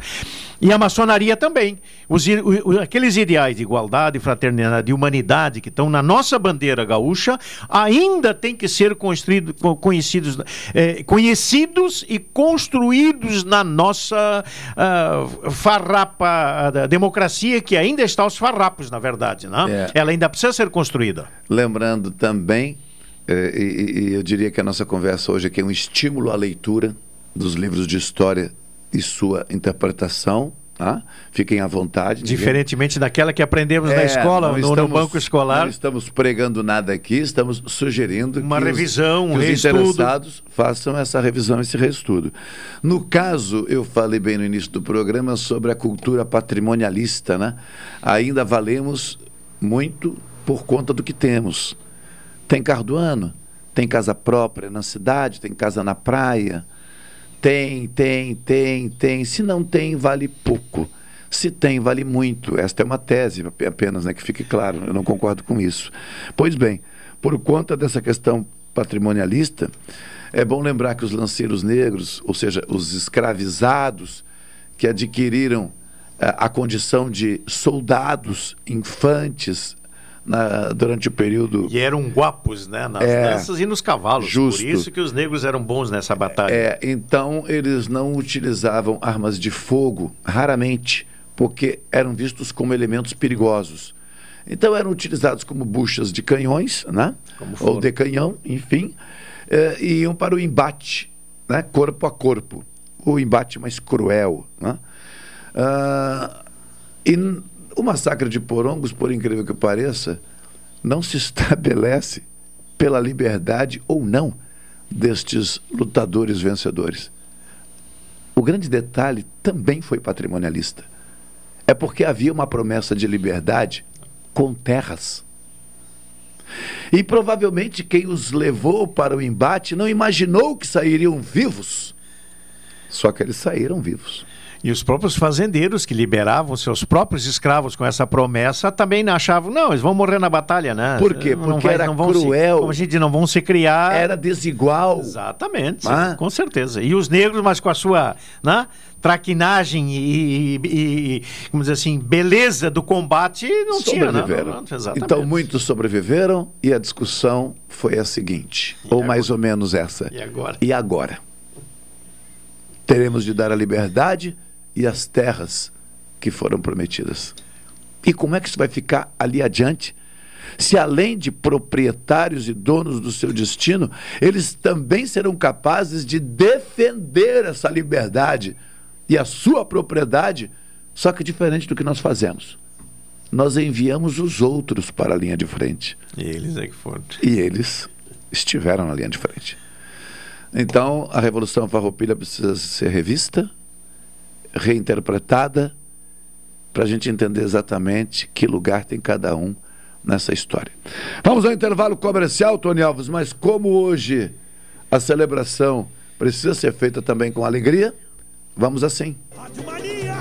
e a maçonaria também. Os, aqueles ideais de igualdade, fraternidade e humanidade que estão na nossa bandeira gaúcha ainda têm que ser construído, conhecidos, é, conhecidos e construídos na nossa uh, farrapa da democracia que ainda está aos farrapos, na verdade. Né? É. Ela ainda precisa ser construída. Lembrando também, eh, e, e eu diria que a nossa conversa hoje aqui é um estímulo à leitura dos livros de história e sua interpretação Tá? Fiquem à vontade. Diferentemente ninguém... daquela que aprendemos é, na escola, no, estamos, no, banco escolar. Não estamos pregando nada aqui, estamos sugerindo uma revisão, os, um que os interessados façam essa revisão, esse reestudo. No caso, eu falei bem no início do programa sobre a cultura patrimonialista, né? Ainda valemos muito por conta do que temos. Tem carro do ano, tem casa própria na cidade, tem casa na praia tem, tem, tem, tem. Se não tem, vale pouco. Se tem, vale muito. Esta é uma tese apenas, né, que fique claro. Eu não concordo com isso. Pois bem, por conta dessa questão patrimonialista, é bom lembrar que os lanceiros negros, ou seja, os escravizados que adquiriram eh, a condição de soldados, infantes, na, durante o período. E eram guapos, né? Nas é, danças e nos cavalos. Justo. Por isso que os negros eram bons nessa batalha. É, então eles não utilizavam armas de fogo, raramente, porque eram vistos como elementos perigosos. Então eram utilizados como buchas de canhões, né? Ou de canhão, enfim, é, e iam para o embate, né? Corpo a corpo. O embate mais cruel, né? Ah, e o massacre de Porongos, por incrível que pareça, não se estabelece pela liberdade ou não destes lutadores vencedores. O grande detalhe também foi patrimonialista. É porque havia uma promessa de liberdade com terras. E provavelmente quem os levou para o embate não imaginou que sairiam vivos. Só que eles saíram vivos. E os próprios fazendeiros que liberavam seus próprios escravos com essa promessa também achavam, não, eles vão morrer na batalha, né? Por quê? Porque vai, era cruel. Se, como a gente não vão se criar. Era desigual. Exatamente, ah? com certeza. E os negros, mas com a sua né, traquinagem e, e, e, como dizer assim, beleza do combate, não tinha, não, não, Então muitos sobreviveram e a discussão foi a seguinte, e ou agora? mais ou menos essa. E agora? E agora? Teremos de dar a liberdade e as terras que foram prometidas. E como é que isso vai ficar ali adiante? Se além de proprietários e donos do seu destino, eles também serão capazes de defender essa liberdade e a sua propriedade, só que diferente do que nós fazemos. Nós enviamos os outros para a linha de frente. E eles é que foram. E eles estiveram na linha de frente. Então, a Revolução Farroupilha precisa ser revista, reinterpretada para a gente entender exatamente que lugar tem cada um nessa história. Vamos ao intervalo comercial, Tony Alves, mas como hoje a celebração precisa ser feita também com alegria, vamos assim. Rádio Mania,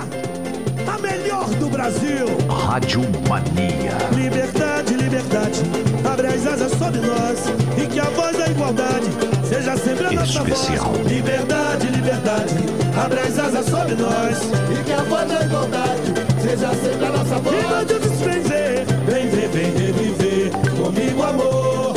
a melhor do Brasil. Rádio Mania. Liberdade, liberdade, abre as asas sobre nós e que a voz da igualdade seja sempre a nossa Especial. voz. Liberdade, liberdade, abre as asas sobre nós. E que a voz da igualdade seja sempre a nossa voz. E não desfrezer, vem ver, vem reviver comigo, amor.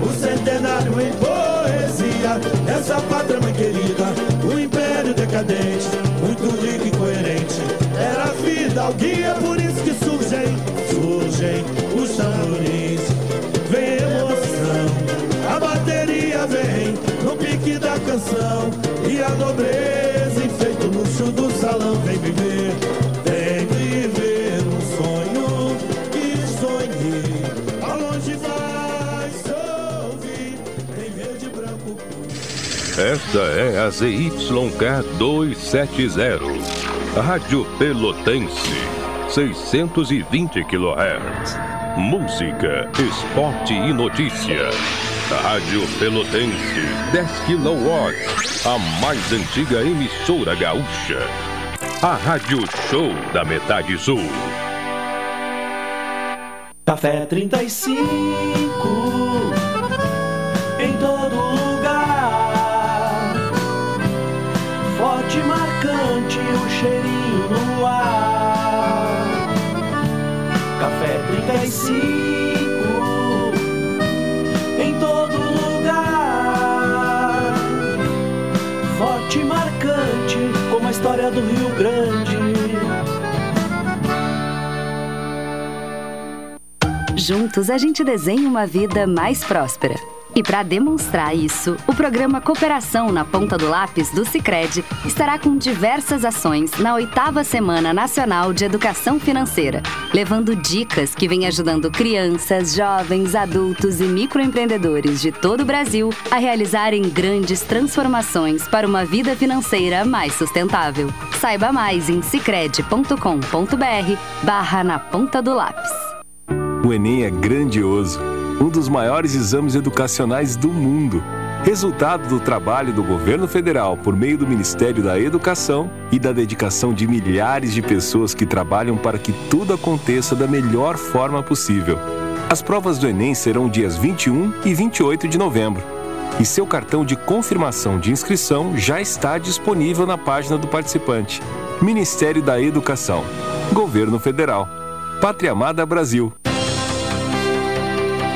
O centenário em poesia, essa pátria mãe querida, o império decadente, muito rico e coerente. Era a vida, o guia, por isso que surgem, surgem canção e a nobreza enfeita luxo do salão. Vem viver, vem viver um sonho que sonhei. Ao longe vai ouvir em verde e branco. Esta é a ZYK 270, Rádio Pelotense, 620 kHz. Música, esporte e notícia. Rádio Pelotense, 10 kW, a mais antiga emissora gaúcha. a Rádio Show da Metade Sul. Café 35 Juntos a gente desenha uma vida mais próspera. E para demonstrar isso, o programa Cooperação na Ponta do Lápis do Sicredi estará com diversas ações na oitava Semana Nacional de Educação Financeira, levando dicas que vêm ajudando crianças, jovens, adultos e microempreendedores de todo o Brasil a realizarem grandes transformações para uma vida financeira mais sustentável. Saiba mais em sicredi.com.br barra na ponta do lápis. O Enem é grandioso, um dos maiores exames educacionais do mundo. Resultado do trabalho do governo federal por meio do Ministério da Educação e da dedicação de milhares de pessoas que trabalham para que tudo aconteça da melhor forma possível. As provas do Enem serão dias 21 e 28 de novembro. E seu cartão de confirmação de inscrição já está disponível na página do participante. Ministério da Educação. Governo Federal. Pátria Amada Brasil.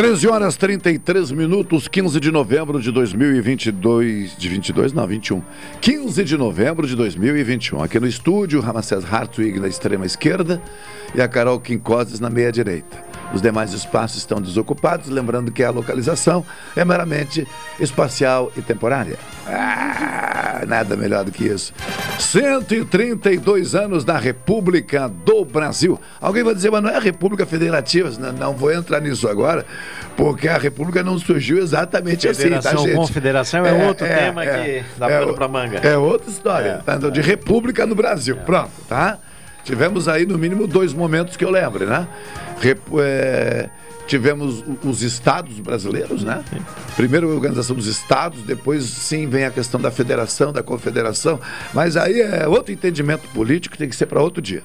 Treze horas 33 minutos, 15 de novembro de 2022. De 22? Não, 21. 15 de novembro de 2021. Aqui no estúdio, Ramacés Hartwig na extrema esquerda e a Carol Quincoses na meia direita. Os demais espaços estão desocupados, lembrando que a localização é meramente espacial e temporária. Ah, nada melhor do que isso. 132 anos da República do Brasil. Alguém vai dizer, mas não é a República Federativa? Não, não vou entrar nisso agora, porque a República não surgiu exatamente Federação, assim, tá, gente? Confederação é, outro tema que dá é, pano pra manga. É outra história. tá? Então, de República no Brasil. Pronto, tá? Tivemos aí no mínimo dois momentos que eu lembro, né? Rep- é, tivemos os estados brasileiros, né? Primeiro a organização dos estados, depois sim vem a questão da federação, da confederação, mas aí é outro entendimento político, tem que ser para outro dia.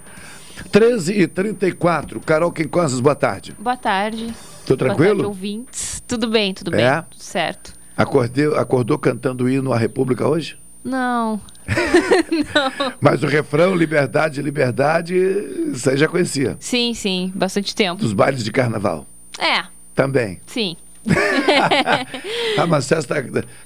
13 e 34 Carol Quincosas, boa tarde. Boa tarde. Tudo tranquilo? Boa tarde, ouvintes. Tudo bem, tudo bem. É? Tudo certo. Acordei, acordou cantando o hino à República hoje? Não. Mas o refrão, liberdade, liberdade, isso aí já conhecia. Sim, sim, bastante tempo. Dos bailes de carnaval. É, Também. sim. Ramacés, tá,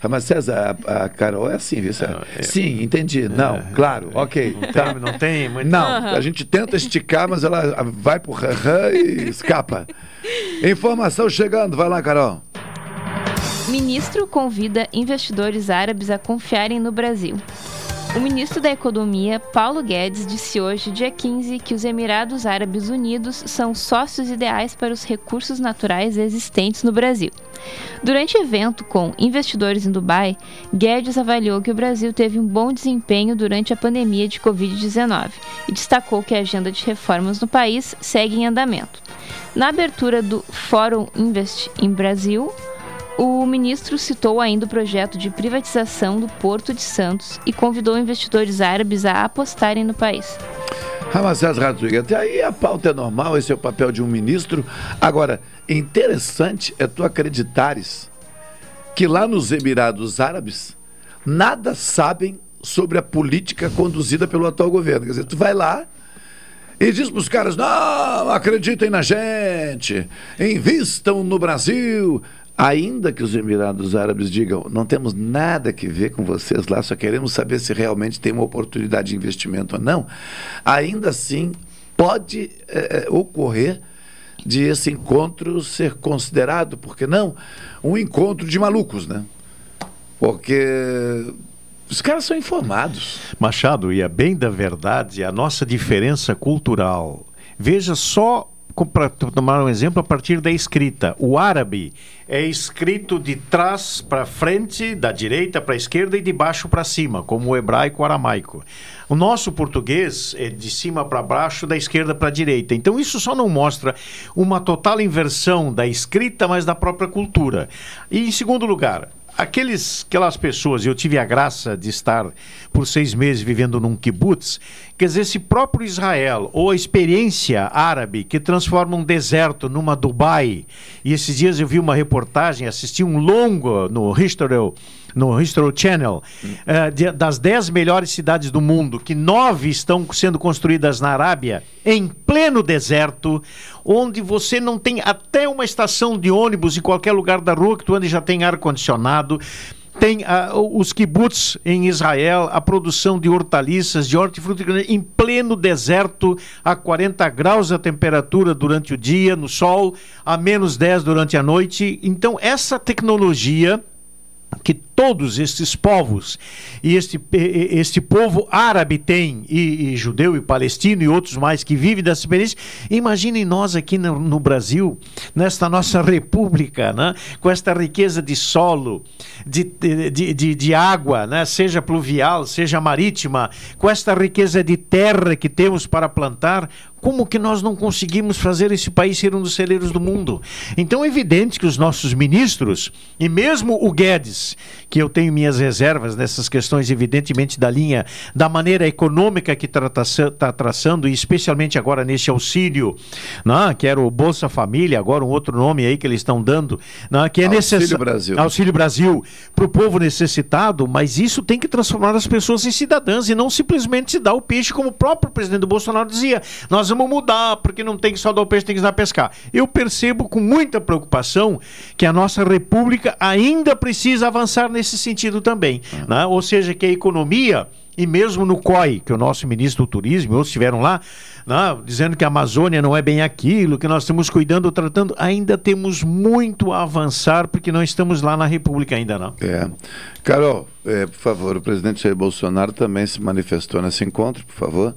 Ramacés a, a Carol é assim, viu? Sim, entendi. Não, claro, ok. tá. Não tem muito. Não, Aham. a gente tenta esticar, mas ela vai pro rã e escapa. Informação chegando, vai lá, Carol. Ministro convida investidores árabes a confiarem no Brasil. O ministro da Economia, Paulo Guedes, disse hoje, dia 15, que os Emirados Árabes Unidos são sócios ideais para os recursos naturais existentes no Brasil. Durante evento com investidores em Dubai, Guedes avaliou que o Brasil teve um bom desempenho durante a pandemia de Covid-19 e destacou que a agenda de reformas no país segue em andamento. Na abertura do Fórum Invest em Brasil, o ministro citou ainda o projeto de privatização do Porto de Santos e convidou investidores árabes a apostarem no país. Ramazés Rodrigues, até aí a pauta é normal, esse é o papel de um ministro. Agora, interessante é tu acreditares que lá nos Emirados Árabes nada sabem sobre a política conduzida pelo atual governo. Quer dizer, tu vai lá e diz para os caras: não, acreditem na gente, invistam no Brasil. Ainda que os Emirados Árabes digam, não temos nada que ver com vocês lá, só queremos saber se realmente tem uma oportunidade de investimento ou não, ainda assim pode é, ocorrer de esse encontro ser considerado, por que não, um encontro de malucos, né? Porque os caras são informados. Machado, e é bem da verdade a nossa diferença cultural. Veja só para tomar um exemplo, a partir da escrita. O árabe é escrito de trás para frente, da direita para a esquerda e de baixo para cima, como o hebraico o aramaico. O nosso português é de cima para baixo, da esquerda para a direita. Então isso só não mostra uma total inversão da escrita, mas da própria cultura. E em segundo lugar, aqueles, aquelas pessoas, eu tive a graça de estar por seis meses vivendo num kibbutz, quer dizer, esse próprio Israel, ou a experiência árabe que transforma um deserto numa Dubai, e esses dias eu vi uma reportagem, assisti um longo no History no History Channel, uh, de, das dez melhores cidades do mundo, que nove estão sendo construídas na Arábia, em pleno deserto, onde você não tem até uma estação de ônibus em qualquer lugar da rua que tu ande já tem ar-condicionado tem uh, os kibbutz em Israel, a produção de hortaliças, de hortifruti em pleno deserto, a 40 graus a temperatura durante o dia, no sol, a menos 10 durante a noite. Então, essa tecnologia que todos estes povos e este, este povo árabe tem, e, e, judeu e palestino e outros mais que vivem dessa experiência, imaginem nós aqui no, no, Brasil, nesta nossa república, né? com esta riqueza de solo, de, de, de, de água, né? seja pluvial, seja marítima, com esta riqueza de terra que temos para plantar, como que nós não conseguimos fazer esse país ser um dos celeiros do mundo? Então é evidente que os nossos ministros, e mesmo o Guedes, que eu tenho minhas reservas nessas questões, evidentemente, da linha, da maneira econômica que está tá traçando, e especialmente agora nesse auxílio, né, que era o Bolsa Família, agora um outro nome aí que eles estão dando, né, que é necessário. Auxílio Brasil. Auxílio Brasil, para o povo necessitado, mas isso tem que transformar as pessoas em cidadãs e não simplesmente se dar o peixe, como o próprio presidente Bolsonaro dizia. Nós vamos mudar, porque não tem que só dar o peixe, tem que dar pescar. Eu percebo com muita preocupação que a nossa república ainda precisa avançar nesse sentido também. Uhum. Né? Ou seja, que a economia, e mesmo no COI, que o nosso ministro do Turismo, outros estiveram lá, né, dizendo que a Amazônia não é bem aquilo, que nós estamos cuidando, tratando, ainda temos muito a avançar, porque não estamos lá na República ainda, não. É. Carol, é, por favor, o presidente Jair Bolsonaro também se manifestou nesse encontro, por favor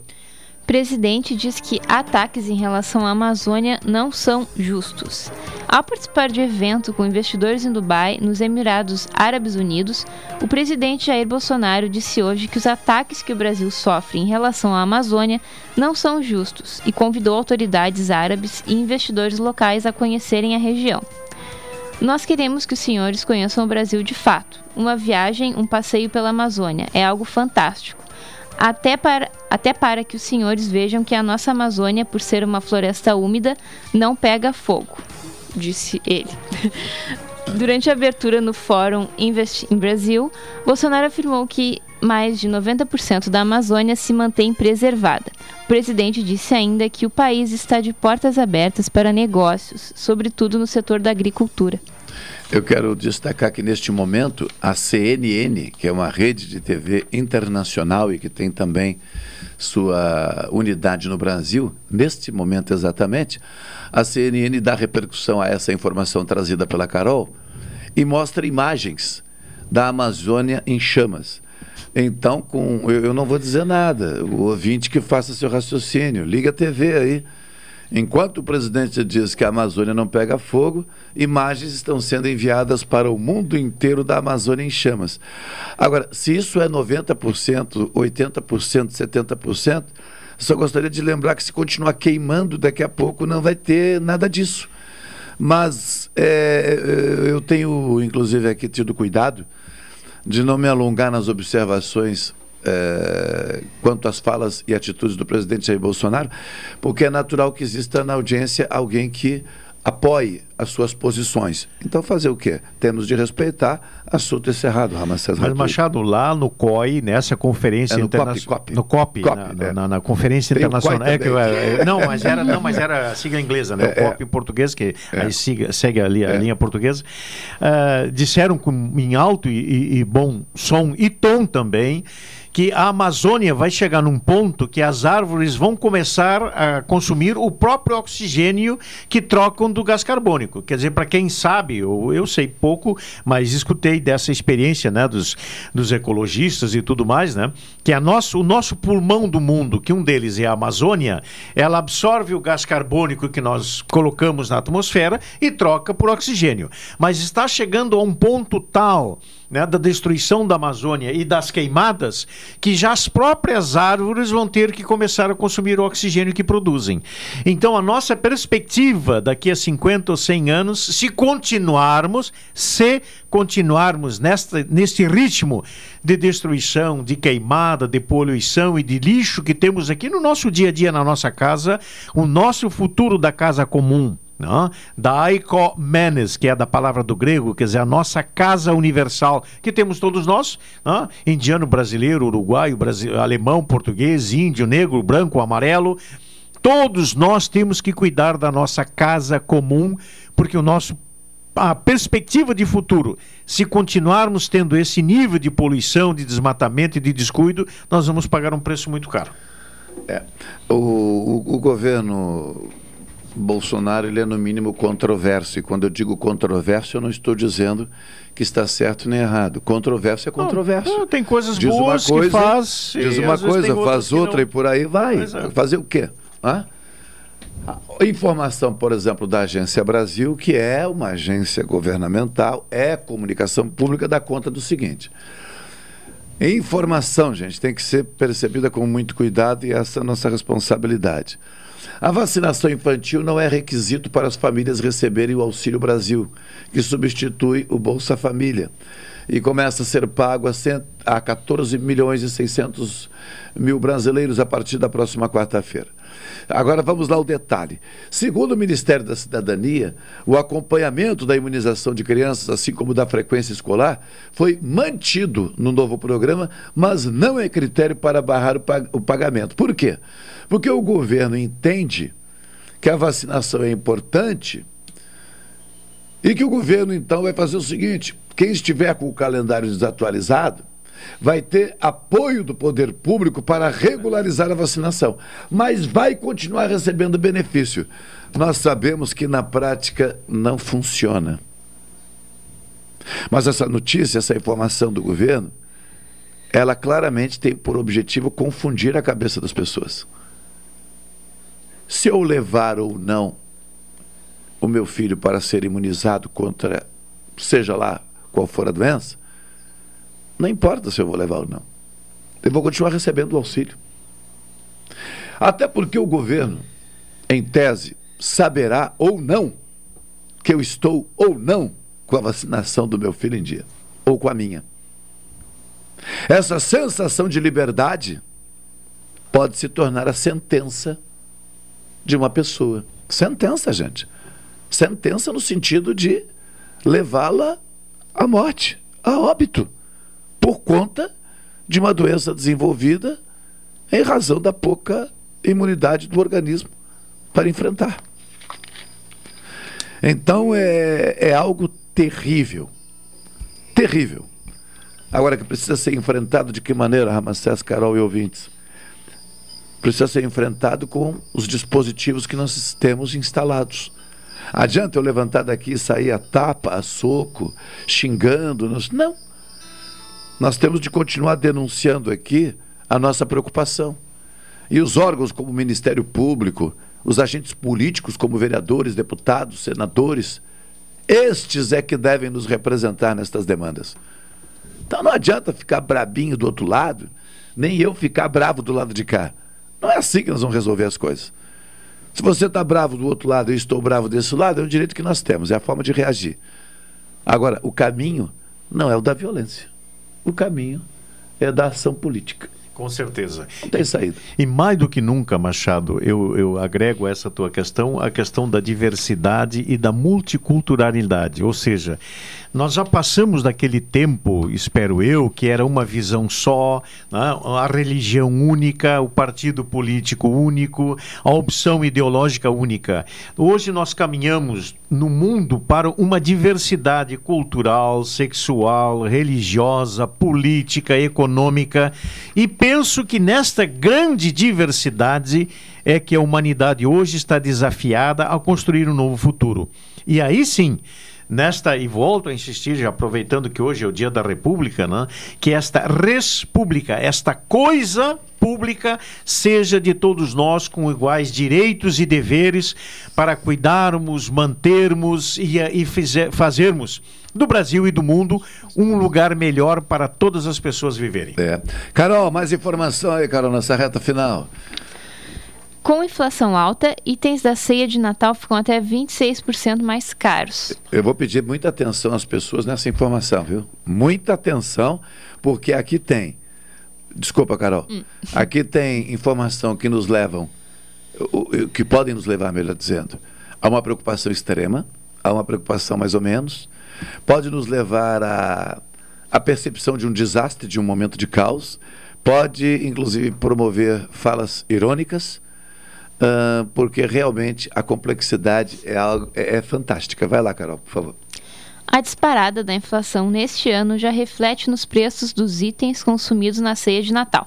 presidente diz que ataques em relação à Amazônia não são justos. Ao participar de evento com investidores em Dubai, nos Emirados Árabes Unidos, o presidente Jair Bolsonaro disse hoje que os ataques que o Brasil sofre em relação à Amazônia não são justos e convidou autoridades árabes e investidores locais a conhecerem a região. Nós queremos que os senhores conheçam o Brasil de fato. Uma viagem, um passeio pela Amazônia é algo fantástico até para, até para que os senhores vejam que a nossa Amazônia, por ser uma floresta úmida, não pega fogo, disse ele. Durante a abertura no Fórum Invest em Brasil, Bolsonaro afirmou que mais de 90% da Amazônia se mantém preservada. O presidente disse ainda que o país está de portas abertas para negócios, sobretudo no setor da agricultura. Eu quero destacar que neste momento a CNN, que é uma rede de TV internacional e que tem também sua unidade no Brasil, neste momento exatamente, a CNN dá repercussão a essa informação trazida pela Carol e mostra imagens da Amazônia em chamas. Então, com, eu, eu não vou dizer nada. O ouvinte que faça seu raciocínio. Liga a TV aí. Enquanto o presidente diz que a Amazônia não pega fogo, imagens estão sendo enviadas para o mundo inteiro da Amazônia em chamas. Agora, se isso é 90%, 80%, 70%, só gostaria de lembrar que se continuar queimando, daqui a pouco não vai ter nada disso. Mas é, eu tenho, inclusive, aqui tido cuidado de não me alongar nas observações é, quanto às falas e atitudes do presidente Jair Bolsonaro, porque é natural que exista na audiência alguém que apoie as suas posições. Então, fazer o quê? Temos de respeitar assunto encerrado, Ramacés Mas, Machado, lá no COI, nessa conferência é internacional. No COP, COP na, é. na, na, Conferência Tem Internacional. É que, é, não, mas era, não, mas era a sigla inglesa, né? É, o COP em português, que aí siga, segue ali a linha portuguesa. Uh, disseram com, em alto e, e, e bom som e tom também que a Amazônia vai chegar num ponto que as árvores vão começar a consumir o próprio oxigênio que trocam do gás carbônico. Quer dizer, para quem sabe, eu, eu sei pouco, mas escutei dessa experiência né, dos, dos ecologistas e tudo mais, né? Que a nosso, o nosso pulmão do mundo, que um deles é a Amazônia, ela absorve o gás carbônico que nós colocamos na atmosfera e troca por oxigênio. Mas está chegando a um ponto tal né, da destruição da Amazônia e das queimadas, que já as próprias árvores vão ter que começar a consumir o oxigênio que produzem. Então, a nossa perspectiva daqui a 50 ou 100 anos, se continuarmos, se continuarmos nesta, neste ritmo de destruição, de queimada, de poluição e de lixo que temos aqui no nosso dia a dia, na nossa casa, o nosso futuro da casa comum não? da Menes, que é da palavra do grego, quer dizer, a nossa casa universal, que temos todos nós, não? indiano, brasileiro, uruguaio, brasile... alemão, português, índio, negro, branco, amarelo. Todos nós temos que cuidar da nossa casa comum, porque o nosso a perspectiva de futuro, se continuarmos tendo esse nível de poluição, de desmatamento e de descuido, nós vamos pagar um preço muito caro. É. O, o, o governo Bolsonaro ele é no mínimo controverso. E quando eu digo controverso, eu não estou dizendo que está certo nem errado. Controverso é controverso. Não, não, tem coisas diz boas coisa, que faz. Diz uma coisa, faz outra e por aí vai. É. Fazer o quê? Hã? A informação, por exemplo, da Agência Brasil, que é uma agência governamental, é comunicação pública, dá conta do seguinte. Informação, gente, tem que ser percebida com muito cuidado e essa é a nossa responsabilidade. A vacinação infantil não é requisito para as famílias receberem o Auxílio Brasil, que substitui o Bolsa Família e começa a ser pago a, a 14 milhões e 600 mil brasileiros a partir da próxima quarta-feira. Agora vamos lá o detalhe. Segundo o Ministério da Cidadania, o acompanhamento da imunização de crianças, assim como da frequência escolar, foi mantido no novo programa, mas não é critério para barrar o pagamento. Por quê? Porque o governo entende que a vacinação é importante e que o governo então vai fazer o seguinte: quem estiver com o calendário desatualizado vai ter apoio do poder público para regularizar a vacinação, mas vai continuar recebendo benefício. Nós sabemos que na prática não funciona. Mas essa notícia, essa informação do governo, ela claramente tem por objetivo confundir a cabeça das pessoas. Se eu levar ou não o meu filho para ser imunizado contra, seja lá qual for a doença, não importa se eu vou levar ou não. Eu vou continuar recebendo o auxílio. Até porque o governo, em tese, saberá ou não que eu estou ou não com a vacinação do meu filho em dia, ou com a minha. Essa sensação de liberdade pode se tornar a sentença de uma pessoa. Sentença, gente. Sentença no sentido de levá-la à morte, a óbito por conta de uma doença desenvolvida em razão da pouca imunidade do organismo para enfrentar. Então é, é algo terrível. Terrível. Agora que precisa ser enfrentado de que maneira, Ramacés, Carol e ouvintes? Precisa ser enfrentado com os dispositivos que nós temos instalados. Adianta eu levantar daqui e sair a tapa, a soco, xingando? Não Nós temos de continuar denunciando aqui a nossa preocupação. E os órgãos como o Ministério Público, os agentes políticos como vereadores, deputados, senadores, estes é que devem nos representar nestas demandas. Então não adianta ficar brabinho do outro lado, nem eu ficar bravo do lado de cá. Não é assim que nós vamos resolver as coisas. Se você está bravo do outro lado e eu estou bravo desse lado, é um direito que nós temos, é a forma de reagir. Agora, o caminho não é o da violência. O caminho é da ação política. Com certeza. Não tem saída. E mais do que nunca, Machado, eu, eu agrego essa tua questão, a questão da diversidade e da multiculturalidade. Ou seja, nós já passamos daquele tempo, espero eu, que era uma visão só, né? a religião única, o partido político único, a opção ideológica única. Hoje nós caminhamos no mundo para uma diversidade cultural, sexual, religiosa, política, econômica e penso que nesta grande diversidade é que a humanidade hoje está desafiada a construir um novo futuro. E aí sim, nesta, e volto a insistir, aproveitando que hoje é o Dia da República, né, que esta república, esta coisa pública, seja de todos nós com iguais direitos e deveres para cuidarmos, mantermos e, e fizer, fazermos do Brasil e do mundo um lugar melhor para todas as pessoas viverem. É. Carol, mais informação aí, Carol, nessa reta final. Com inflação alta, itens da ceia de Natal ficam até 26% mais caros. Eu vou pedir muita atenção às pessoas nessa informação, viu? Muita atenção, porque aqui tem. Desculpa, Carol. Hum. Aqui tem informação que nos levam, que podem nos levar, melhor dizendo, a uma preocupação extrema, a uma preocupação mais ou menos, pode nos levar a a percepção de um desastre, de um momento de caos, pode inclusive promover falas irônicas, uh, porque realmente a complexidade é, algo, é, é fantástica. Vai lá, Carol, por favor. A disparada da inflação neste ano já reflete nos preços dos itens consumidos na ceia de Natal.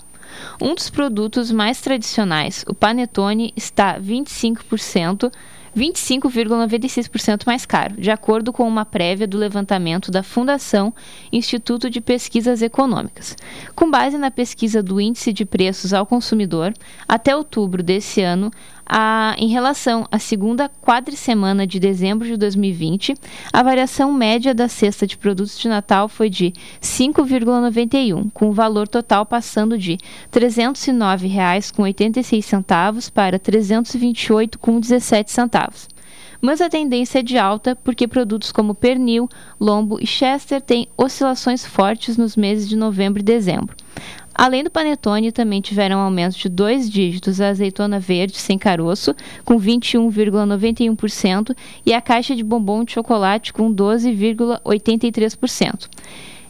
Um dos produtos mais tradicionais, o panetone, está 25% 25,96% mais caro, de acordo com uma prévia do levantamento da Fundação Instituto de Pesquisas Econômicas. Com base na pesquisa do Índice de Preços ao Consumidor, até outubro desse ano, a, em relação à segunda quadricemana de dezembro de 2020, a variação média da cesta de produtos de Natal foi de 5,91, com o valor total passando de R$ 309,86 para R$ 328,17 mas a tendência é de alta porque produtos como pernil, lombo e chester têm oscilações fortes nos meses de novembro e dezembro. Além do panetone, também tiveram aumento de dois dígitos a azeitona verde sem caroço, com 21,91%, e a caixa de bombom de chocolate, com 12,83%.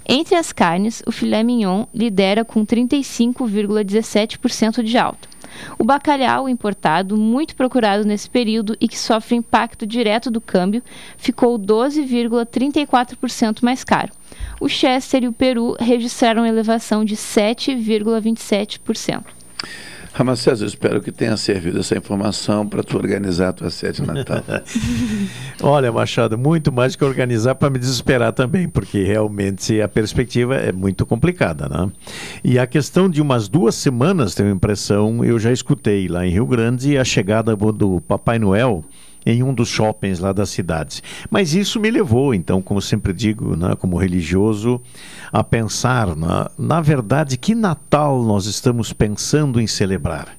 Entre as carnes, o filé mignon lidera com 35,17% de alta. O bacalhau importado, muito procurado nesse período e que sofre impacto direto do câmbio, ficou 12,34% mais caro. O Chester e o Peru registraram elevação de 7,27%. Ramacés, eu espero que tenha servido essa informação para tu organizar a tua sede de Natal. Olha, Machado, muito mais que organizar para me desesperar também, porque realmente a perspectiva é muito complicada, né? E a questão de umas duas semanas, tenho a impressão, eu já escutei lá em Rio Grande a chegada do Papai Noel em um dos shoppings lá da cidade. Mas isso me levou, então, como sempre digo, né, como religioso, a pensar, na, na verdade, que Natal nós estamos pensando em celebrar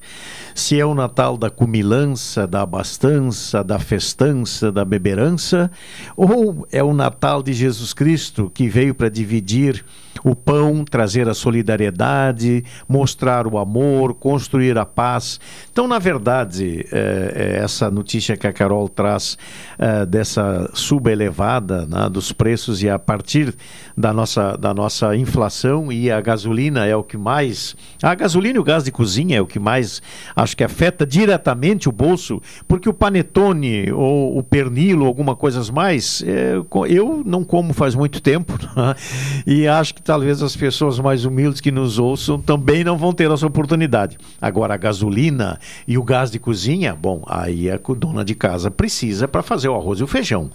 se é o Natal da cumilança, da abastança, da festança, da beberança, ou é o Natal de Jesus Cristo que veio para dividir o pão, trazer a solidariedade, mostrar o amor, construir a paz. Então, na verdade, é, é essa notícia que a Carol traz é, dessa suba elevada né, dos preços e a partir da nossa, da nossa inflação e a gasolina é o que mais. A gasolina e o gás de cozinha é o que mais acho que afeta diretamente o bolso, porque o panetone ou o pernilo, alguma coisas mais, eu não como faz muito tempo né? e acho que talvez as pessoas mais humildes que nos ouçam também não vão ter essa oportunidade. Agora, a gasolina e o gás de cozinha, bom, aí a dona de casa precisa para fazer o arroz e o feijão.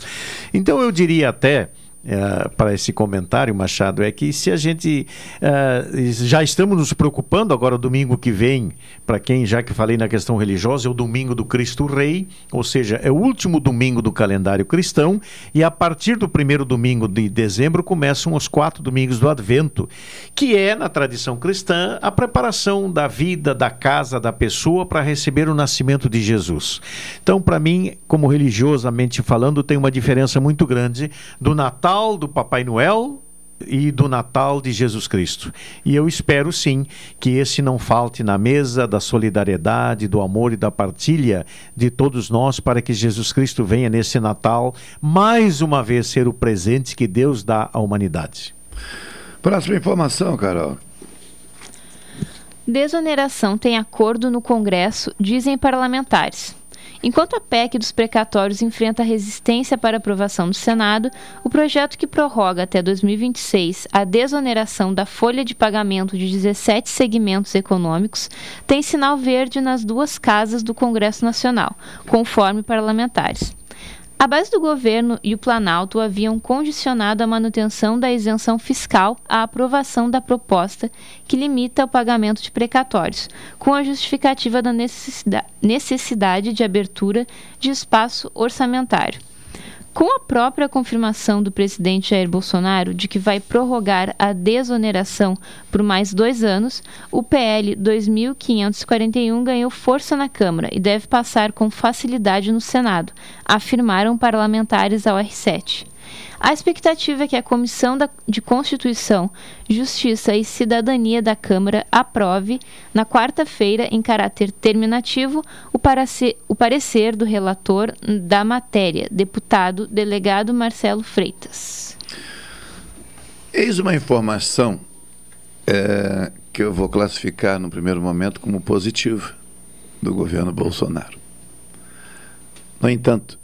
Então eu diria até uh, para esse comentário, Machado, é que se a gente uh, já estamos nos preocupando agora domingo que vem, para quem já que falei na questão religiosa, é o domingo do Cristo Rei, ou seja, é o último domingo do calendário cristão, e a partir do primeiro domingo de dezembro começam os quatro domingos do Advento, que é, na tradição cristã, a preparação da vida, da casa, da pessoa para receber o nascimento de Jesus. Então, para mim, como religiosamente falando, tem uma diferença muito grande do Natal do Papai Noel e do Natal de Jesus Cristo. E eu espero sim que esse não falte na mesa da solidariedade, do amor e da partilha de todos nós para que Jesus Cristo venha nesse Natal mais uma vez ser o presente que Deus dá à humanidade. Próxima informação, Carol. Desoneração tem acordo no Congresso, dizem parlamentares. Enquanto a PEC dos precatórios enfrenta resistência para aprovação no Senado, o projeto que prorroga até 2026 a desoneração da folha de pagamento de 17 segmentos econômicos tem sinal verde nas duas casas do Congresso Nacional, conforme parlamentares. A base do governo e o Planalto haviam condicionado a manutenção da isenção fiscal à aprovação da proposta que limita o pagamento de precatórios, com a justificativa da necessidade de abertura de espaço orçamentário. Com a própria confirmação do presidente Jair Bolsonaro de que vai prorrogar a desoneração por mais dois anos, o PL 2541 ganhou força na Câmara e deve passar com facilidade no Senado, afirmaram parlamentares ao R7. A expectativa é que a Comissão de Constituição, Justiça e Cidadania da Câmara aprove, na quarta-feira, em caráter terminativo, o, parecer do relator da matéria, deputado delegado Marcelo Freitas. Eis uma informação é, que eu vou classificar no primeiro momento como positiva do governo Bolsonaro. No entanto,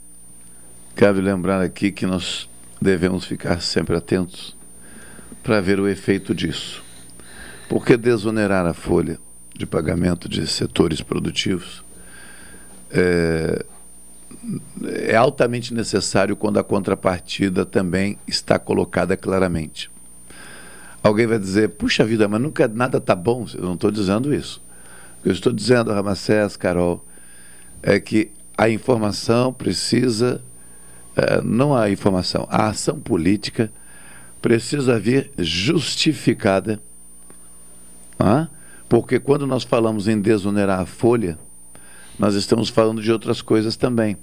cabe lembrar aqui que nós devemos ficar sempre atentos para ver o efeito disso. Porque desonerar a folha de pagamento de setores produtivos é, é altamente necessário quando a contrapartida também está colocada claramente. Alguém vai dizer, puxa vida, mas nunca nada está bom. Eu não estou dizendo isso. O que eu estou dizendo, Ramacés, Carol, é que a informação precisa eh, não a informação, a ação política precisa vir justificada, porque quando nós falamos em desonerar a folha, nós estamos falando de outras coisas também,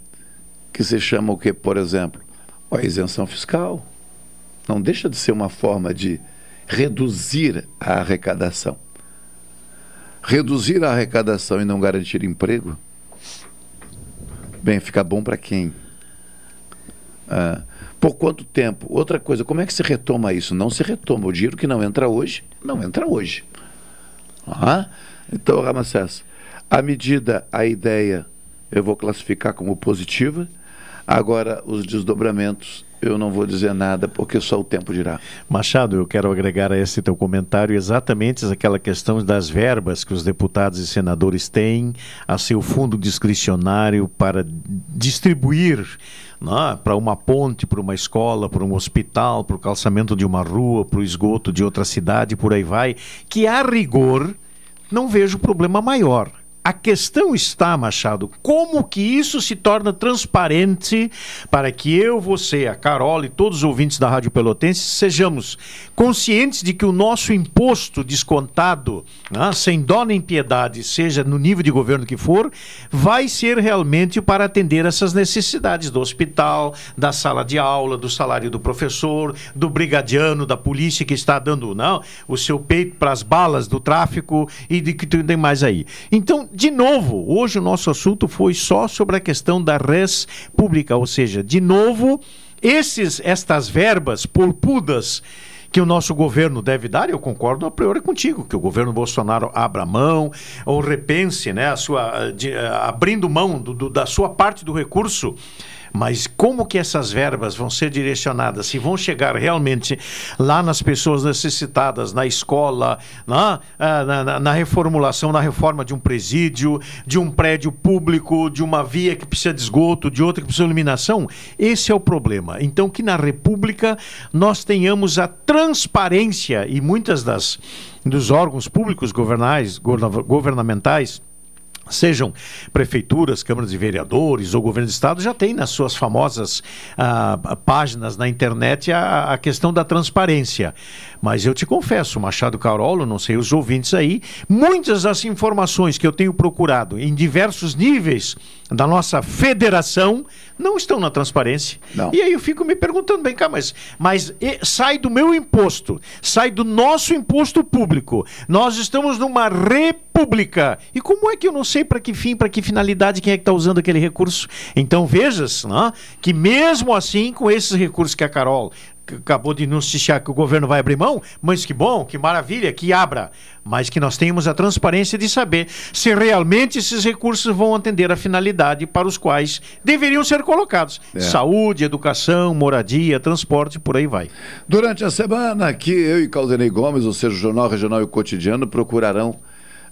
que se chama o que, por exemplo, a isenção fiscal. Não deixa de ser uma forma de reduzir a arrecadação. Reduzir a arrecadação e não garantir emprego, bem, fica bom para quem? Ah, por quanto tempo? Outra coisa, como é que se retoma isso? Não se retoma. O dinheiro que não entra hoje, não entra hoje. Então, Ramacés, a medida, a ideia, eu vou classificar como positiva. Agora, os desdobramentos, eu não vou dizer nada porque só o tempo dirá. Machado, eu quero agregar a esse teu comentário exatamente aquela questão das verbas que os deputados e senadores têm a seu fundo discricionário para distribuir né, para uma ponte, para uma escola, para um hospital, para o calçamento de uma rua, para o esgoto de outra cidade, por aí vai, que a rigor não vejo problema maior. A questão está, Machado, como que isso se torna transparente para que eu, você, a Carol e todos os ouvintes da Rádio Pelotense sejamos conscientes de que o nosso imposto descontado, né, sem dó nem piedade, seja no nível de governo que for, vai ser realmente para atender essas necessidades do hospital, da sala de aula, do salário do professor, do brigadiano, da polícia que está dando não, o seu peito para as balas do tráfico e de que tem mais aí. Então, de novo, hoje o nosso assunto foi só sobre a questão da res pública, ou seja, de novo, esses estas verbas polpudas que o nosso governo deve dar, eu concordo a priori contigo, que o governo Bolsonaro abra mão ou repense, né, a sua, de, abrindo mão do, do, da sua parte do recurso Mas como que essas verbas vão ser direcionadas? Se vão chegar realmente lá nas pessoas necessitadas, na escola, na, ah, na, na, na reformulação, na reforma de um presídio, de um prédio público, de uma via que precisa de esgoto, de outra que precisa de iluminação? Esse é o problema. Então, que na República nós tenhamos a transparência e muitas das dos órgãos públicos governais, governamentais sejam prefeituras, câmaras de vereadores ou governo de estado, já tem nas suas famosas ah, páginas na internet a, a, questão da transparência. Mas eu te confesso, Machado Carolo, não sei os ouvintes aí, muitas das informações que eu tenho procurado em diversos níveis da nossa federação não estão na transparência. Não. E aí eu fico me perguntando, bem cá, mas, mas sai do meu imposto, sai do nosso imposto público. Nós estamos numa república. E como é que eu não sei para que fim, para que finalidade, quem é que está usando aquele recurso? Então vejas né, que mesmo assim, com esses recursos que a Carol acabou de noticiar que o governo vai abrir mão, mas que bom, que maravilha, que abra. Mas que nós tenhamos a transparência de saber se realmente esses recursos vão atender a finalidade para os quais deveriam ser colocados. É. Saúde, educação, moradia, transporte, por aí vai. Durante a semana, aqui eu e Caldenei Gomes, ou seja, o Jornal Regional e o Cotidiano, procurarão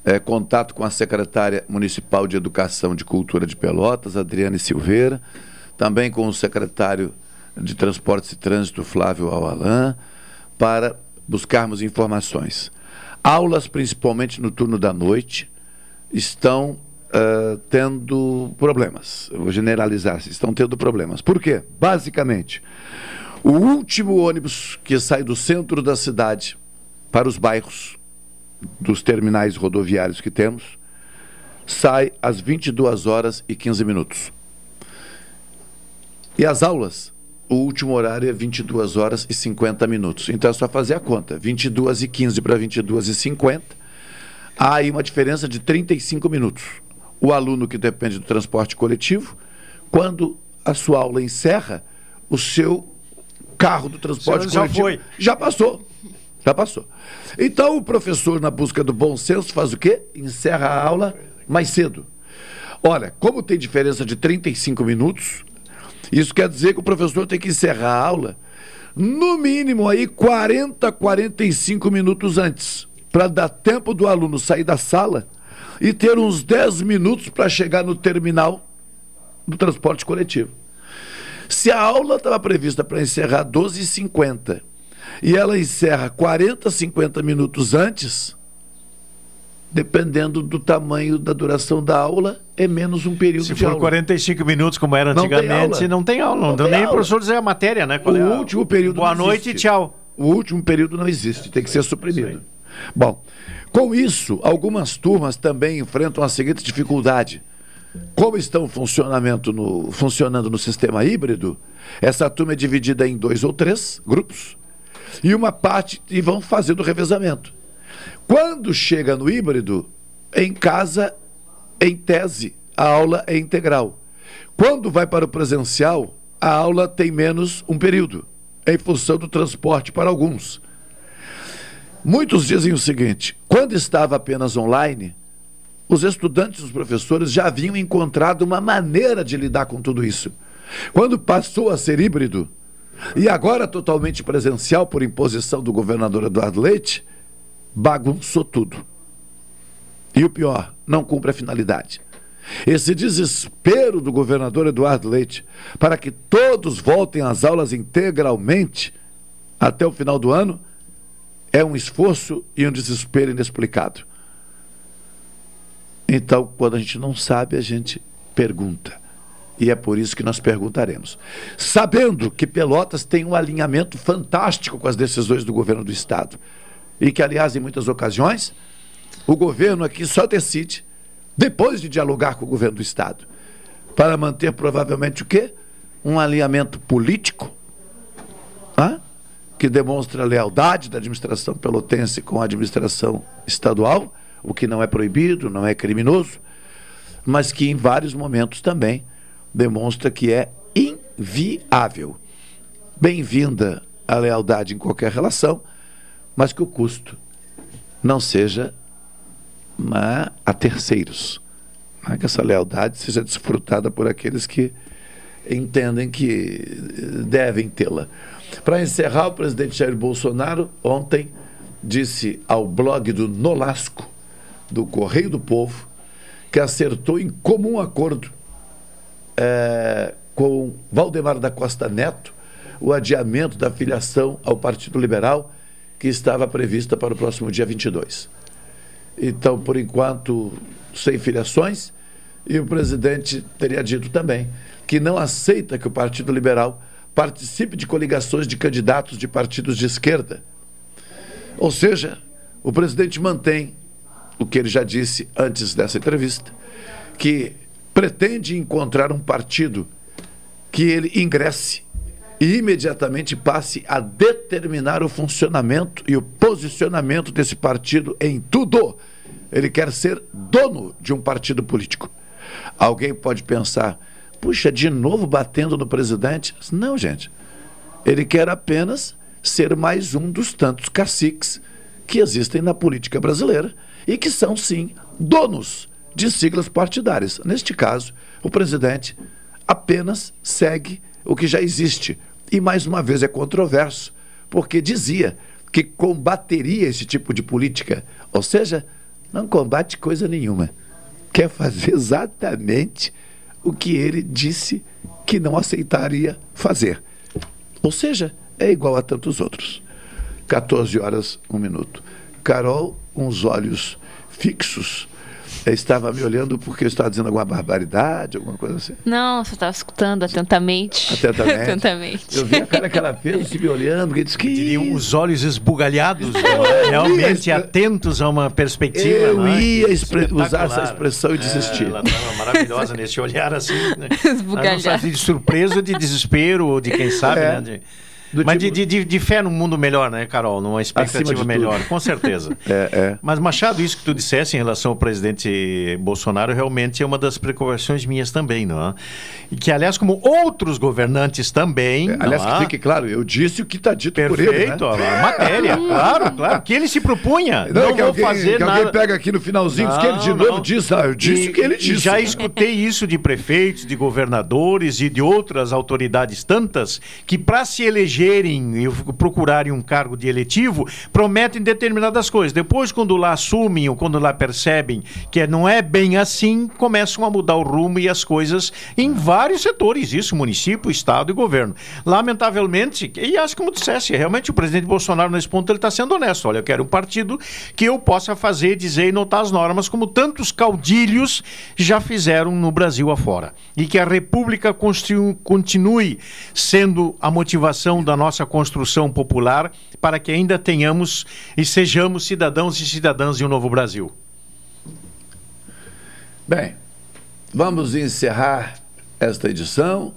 é, contato com a secretária municipal de Educação de Cultura de Pelotas, Adriane Silveira, também com o secretário de Transportes e Trânsito, Flávio Alalan, para buscarmos informações. Aulas, principalmente no turno da noite, estão uh, tendo problemas. Eu vou generalizar, estão tendo problemas. Por quê? Basicamente, o último ônibus que sai do centro da cidade para os bairros dos terminais rodoviários que temos sai às 22 horas e 15 minutos. E as aulas o último horário é 22 horas e 50 minutos. Então é só fazer a conta. 22 e 15 para 22 e 50. Há aí uma diferença de 35 minutos. O aluno que depende do transporte coletivo, quando a sua aula encerra, o seu carro do transporte já coletivo foi. já passou. Já passou. Então o professor, na busca do bom senso, faz o quê? Encerra a aula mais cedo. Olha, como tem diferença de 35 minutos, isso quer dizer que o professor tem que encerrar a aula no mínimo aí 40, 45 minutos antes, para dar tempo do aluno sair da sala e ter uns 10 minutos para chegar no terminal do transporte coletivo. Se a aula estava prevista para encerrar 12h50 e ela encerra 40, 50 minutos antes, dependendo do tamanho da duração da aula, é menos um período Se de aula. Se for 45 minutos, como era antigamente, não tem aula. Não, não, não nem o professor dizer a matéria, né? Qual o é último período Boa noite e tchau. O último período não existe, tem que ser suprimido. Bom, com isso, algumas turmas também enfrentam a seguinte dificuldade. Como estão funcionamento no, funcionando no sistema híbrido, essa turma é dividida em dois ou três grupos e uma parte e vão fazendo o revezamento. Quando chega no híbrido, em casa, em tese, a aula é integral. Quando vai para o presencial, a aula tem menos um período, em função do transporte para alguns. Muitos dizem o seguinte: quando estava apenas online, os estudantes e os professores já haviam encontrado uma maneira de lidar com tudo isso. Quando passou a ser híbrido, e agora totalmente presencial por imposição do governador Eduardo Leite, bagunçou tudo. E o pior, não cumpre a finalidade. Esse desespero do governador Eduardo Leite para que todos voltem às aulas integralmente até o final do ano é um esforço e um desespero inexplicado. Então, quando a gente não sabe, a gente pergunta. E é por isso que nós perguntaremos. Sabendo que Pelotas tem um alinhamento fantástico com as decisões do governo do Estado e que, aliás, em muitas ocasiões, o governo aqui só decide depois de dialogar com o governo do Estado, para manter provavelmente o quê? Um alinhamento político, que demonstra a lealdade da administração pelotense com a administração estadual, o que não é proibido, não é criminoso, mas que em vários momentos também demonstra que é inviável. Bem-vinda a lealdade em qualquer relação, mas que o custo não seja a terceiros. Né? Que essa lealdade seja desfrutada por aqueles que entendem que devem tê-la. Para encerrar, o presidente Jair Bolsonaro ontem disse ao blog do Nolasco, do Correio do Povo, que acertou em comum acordo é, com Valdemar da Costa Neto o adiamento da filiação ao Partido Liberal, que estava prevista para o próximo dia 22. Então, por enquanto, sem filiações, e o presidente teria dito também que não aceita que o Partido Liberal participe de coligações de candidatos de partidos de esquerda. Ou seja, o presidente mantém o que ele já disse antes dessa entrevista, que pretende encontrar um partido que ele ingresse e imediatamente passe a determinar o funcionamento e o posicionamento desse partido em tudo. Ele quer ser dono de um partido político. Alguém pode pensar, puxa, de novo batendo no presidente? Não, gente. Ele quer apenas ser mais um dos tantos caciques que existem na política brasileira e que são, sim, donos de siglas partidárias. Neste caso, o presidente apenas segue o que já existe. E, mais uma vez, é controverso, porque dizia que combateria esse tipo de política. Ou seja, não combate coisa nenhuma. Quer fazer exatamente o que ele disse que não aceitaria fazer. Ou seja, é igual a tantos outros. 14 horas, um minuto. Carol, uns olhos fixos estava me olhando porque eu estava dizendo alguma barbaridade, alguma coisa assim? Não, você estava escutando atentamente. Atentamente. atentamente. Eu vi a cara que ela fez, se me olhando, porque disse que. Diriam os olhos esbugalhados, né? realmente atentos a uma perspectiva. Eu né? ia usar essa expressão e desistir. É, ela estava maravilhosa nesse olhar assim. Né? Esbugalhado. De surpresa, de desespero, ou de quem sabe, é. né? De... Do Mas tipo... de, de, de, fé num mundo melhor, né, Carol? Numa expectativa melhor, com certeza. é, é. Mas, Machado, isso que tu dissesse em relação ao presidente Bolsonaro realmente é uma das preocupações minhas também, não é? E que, aliás, como outros governantes também. É, aliás, é? que fique claro, eu disse o que está dito Perfeito, por ele. Né? a matéria, claro, claro. Que ele se propunha. Não, não vou alguém, fazer que nada. alguém pega aqui no finalzinho, não, que ele de não. novo diz, ah, eu disse e, o que ele disse. já escutei isso de prefeitos, de governadores e de outras autoridades tantas que, para se elegerem procurarem um cargo de eletivo, prometem determinadas coisas. Depois, quando lá assumem ou quando lá percebem que não é bem assim, começam a mudar o rumo e as coisas em vários setores, isso, município, estado e governo. Lamentavelmente, e acho como dissesse, realmente o presidente Bolsonaro nesse ponto ele está sendo honesto. Olha, eu quero um partido que eu possa fazer, dizer e notar as normas como tantos caudilhos já fizeram no Brasil afora. E que a República continue sendo a motivação da nossa construção popular para que ainda tenhamos e sejamos cidadãos e cidadãs de um novo Brasil. Bem, vamos encerrar esta edição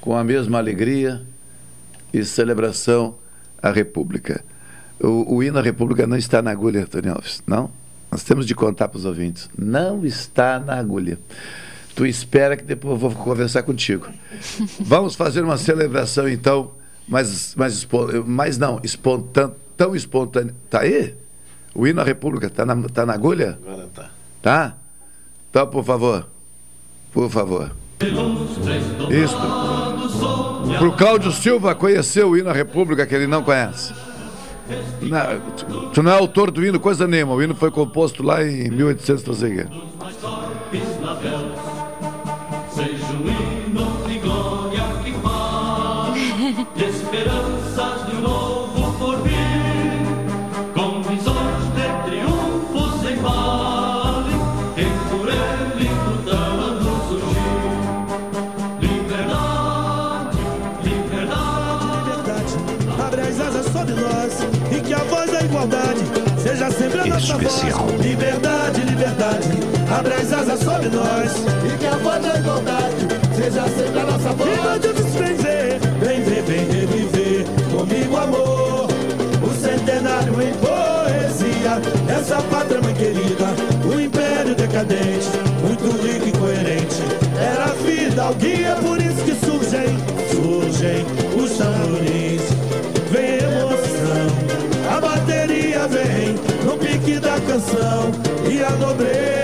com a mesma alegria e celebração à República. O, o hino à República não está na agulha, Antônio Alves, não? Nós temos de contar para os ouvintes. Não está na agulha. Tu espera que depois eu vou conversar contigo. Vamos fazer uma celebração, então, mas, mas, mas não, espontâneo, tão espontâneo. Tá aí? O hino à República tá na, tá na agulha? Agora tá. Tá? Então, por favor. Por favor. Isso. Pro Cláudio Silva conhecer o hino à República que ele não conhece. Não, tu, tu não é autor do hino, coisa nenhuma. O hino foi composto lá em 1800, não sei o quê. Especial. Liberdade, liberdade, abre as asas sobre nós e que a voz da igualdade seja sempre a nossa voz. E não adianta vem ver, vem ver, vem reviver comigo, amor. O centenário em poesia, essa pátria mãe querida, o império decadente, muito rico e coerente. Era a vida, o guia, por isso que surgem, surgem e a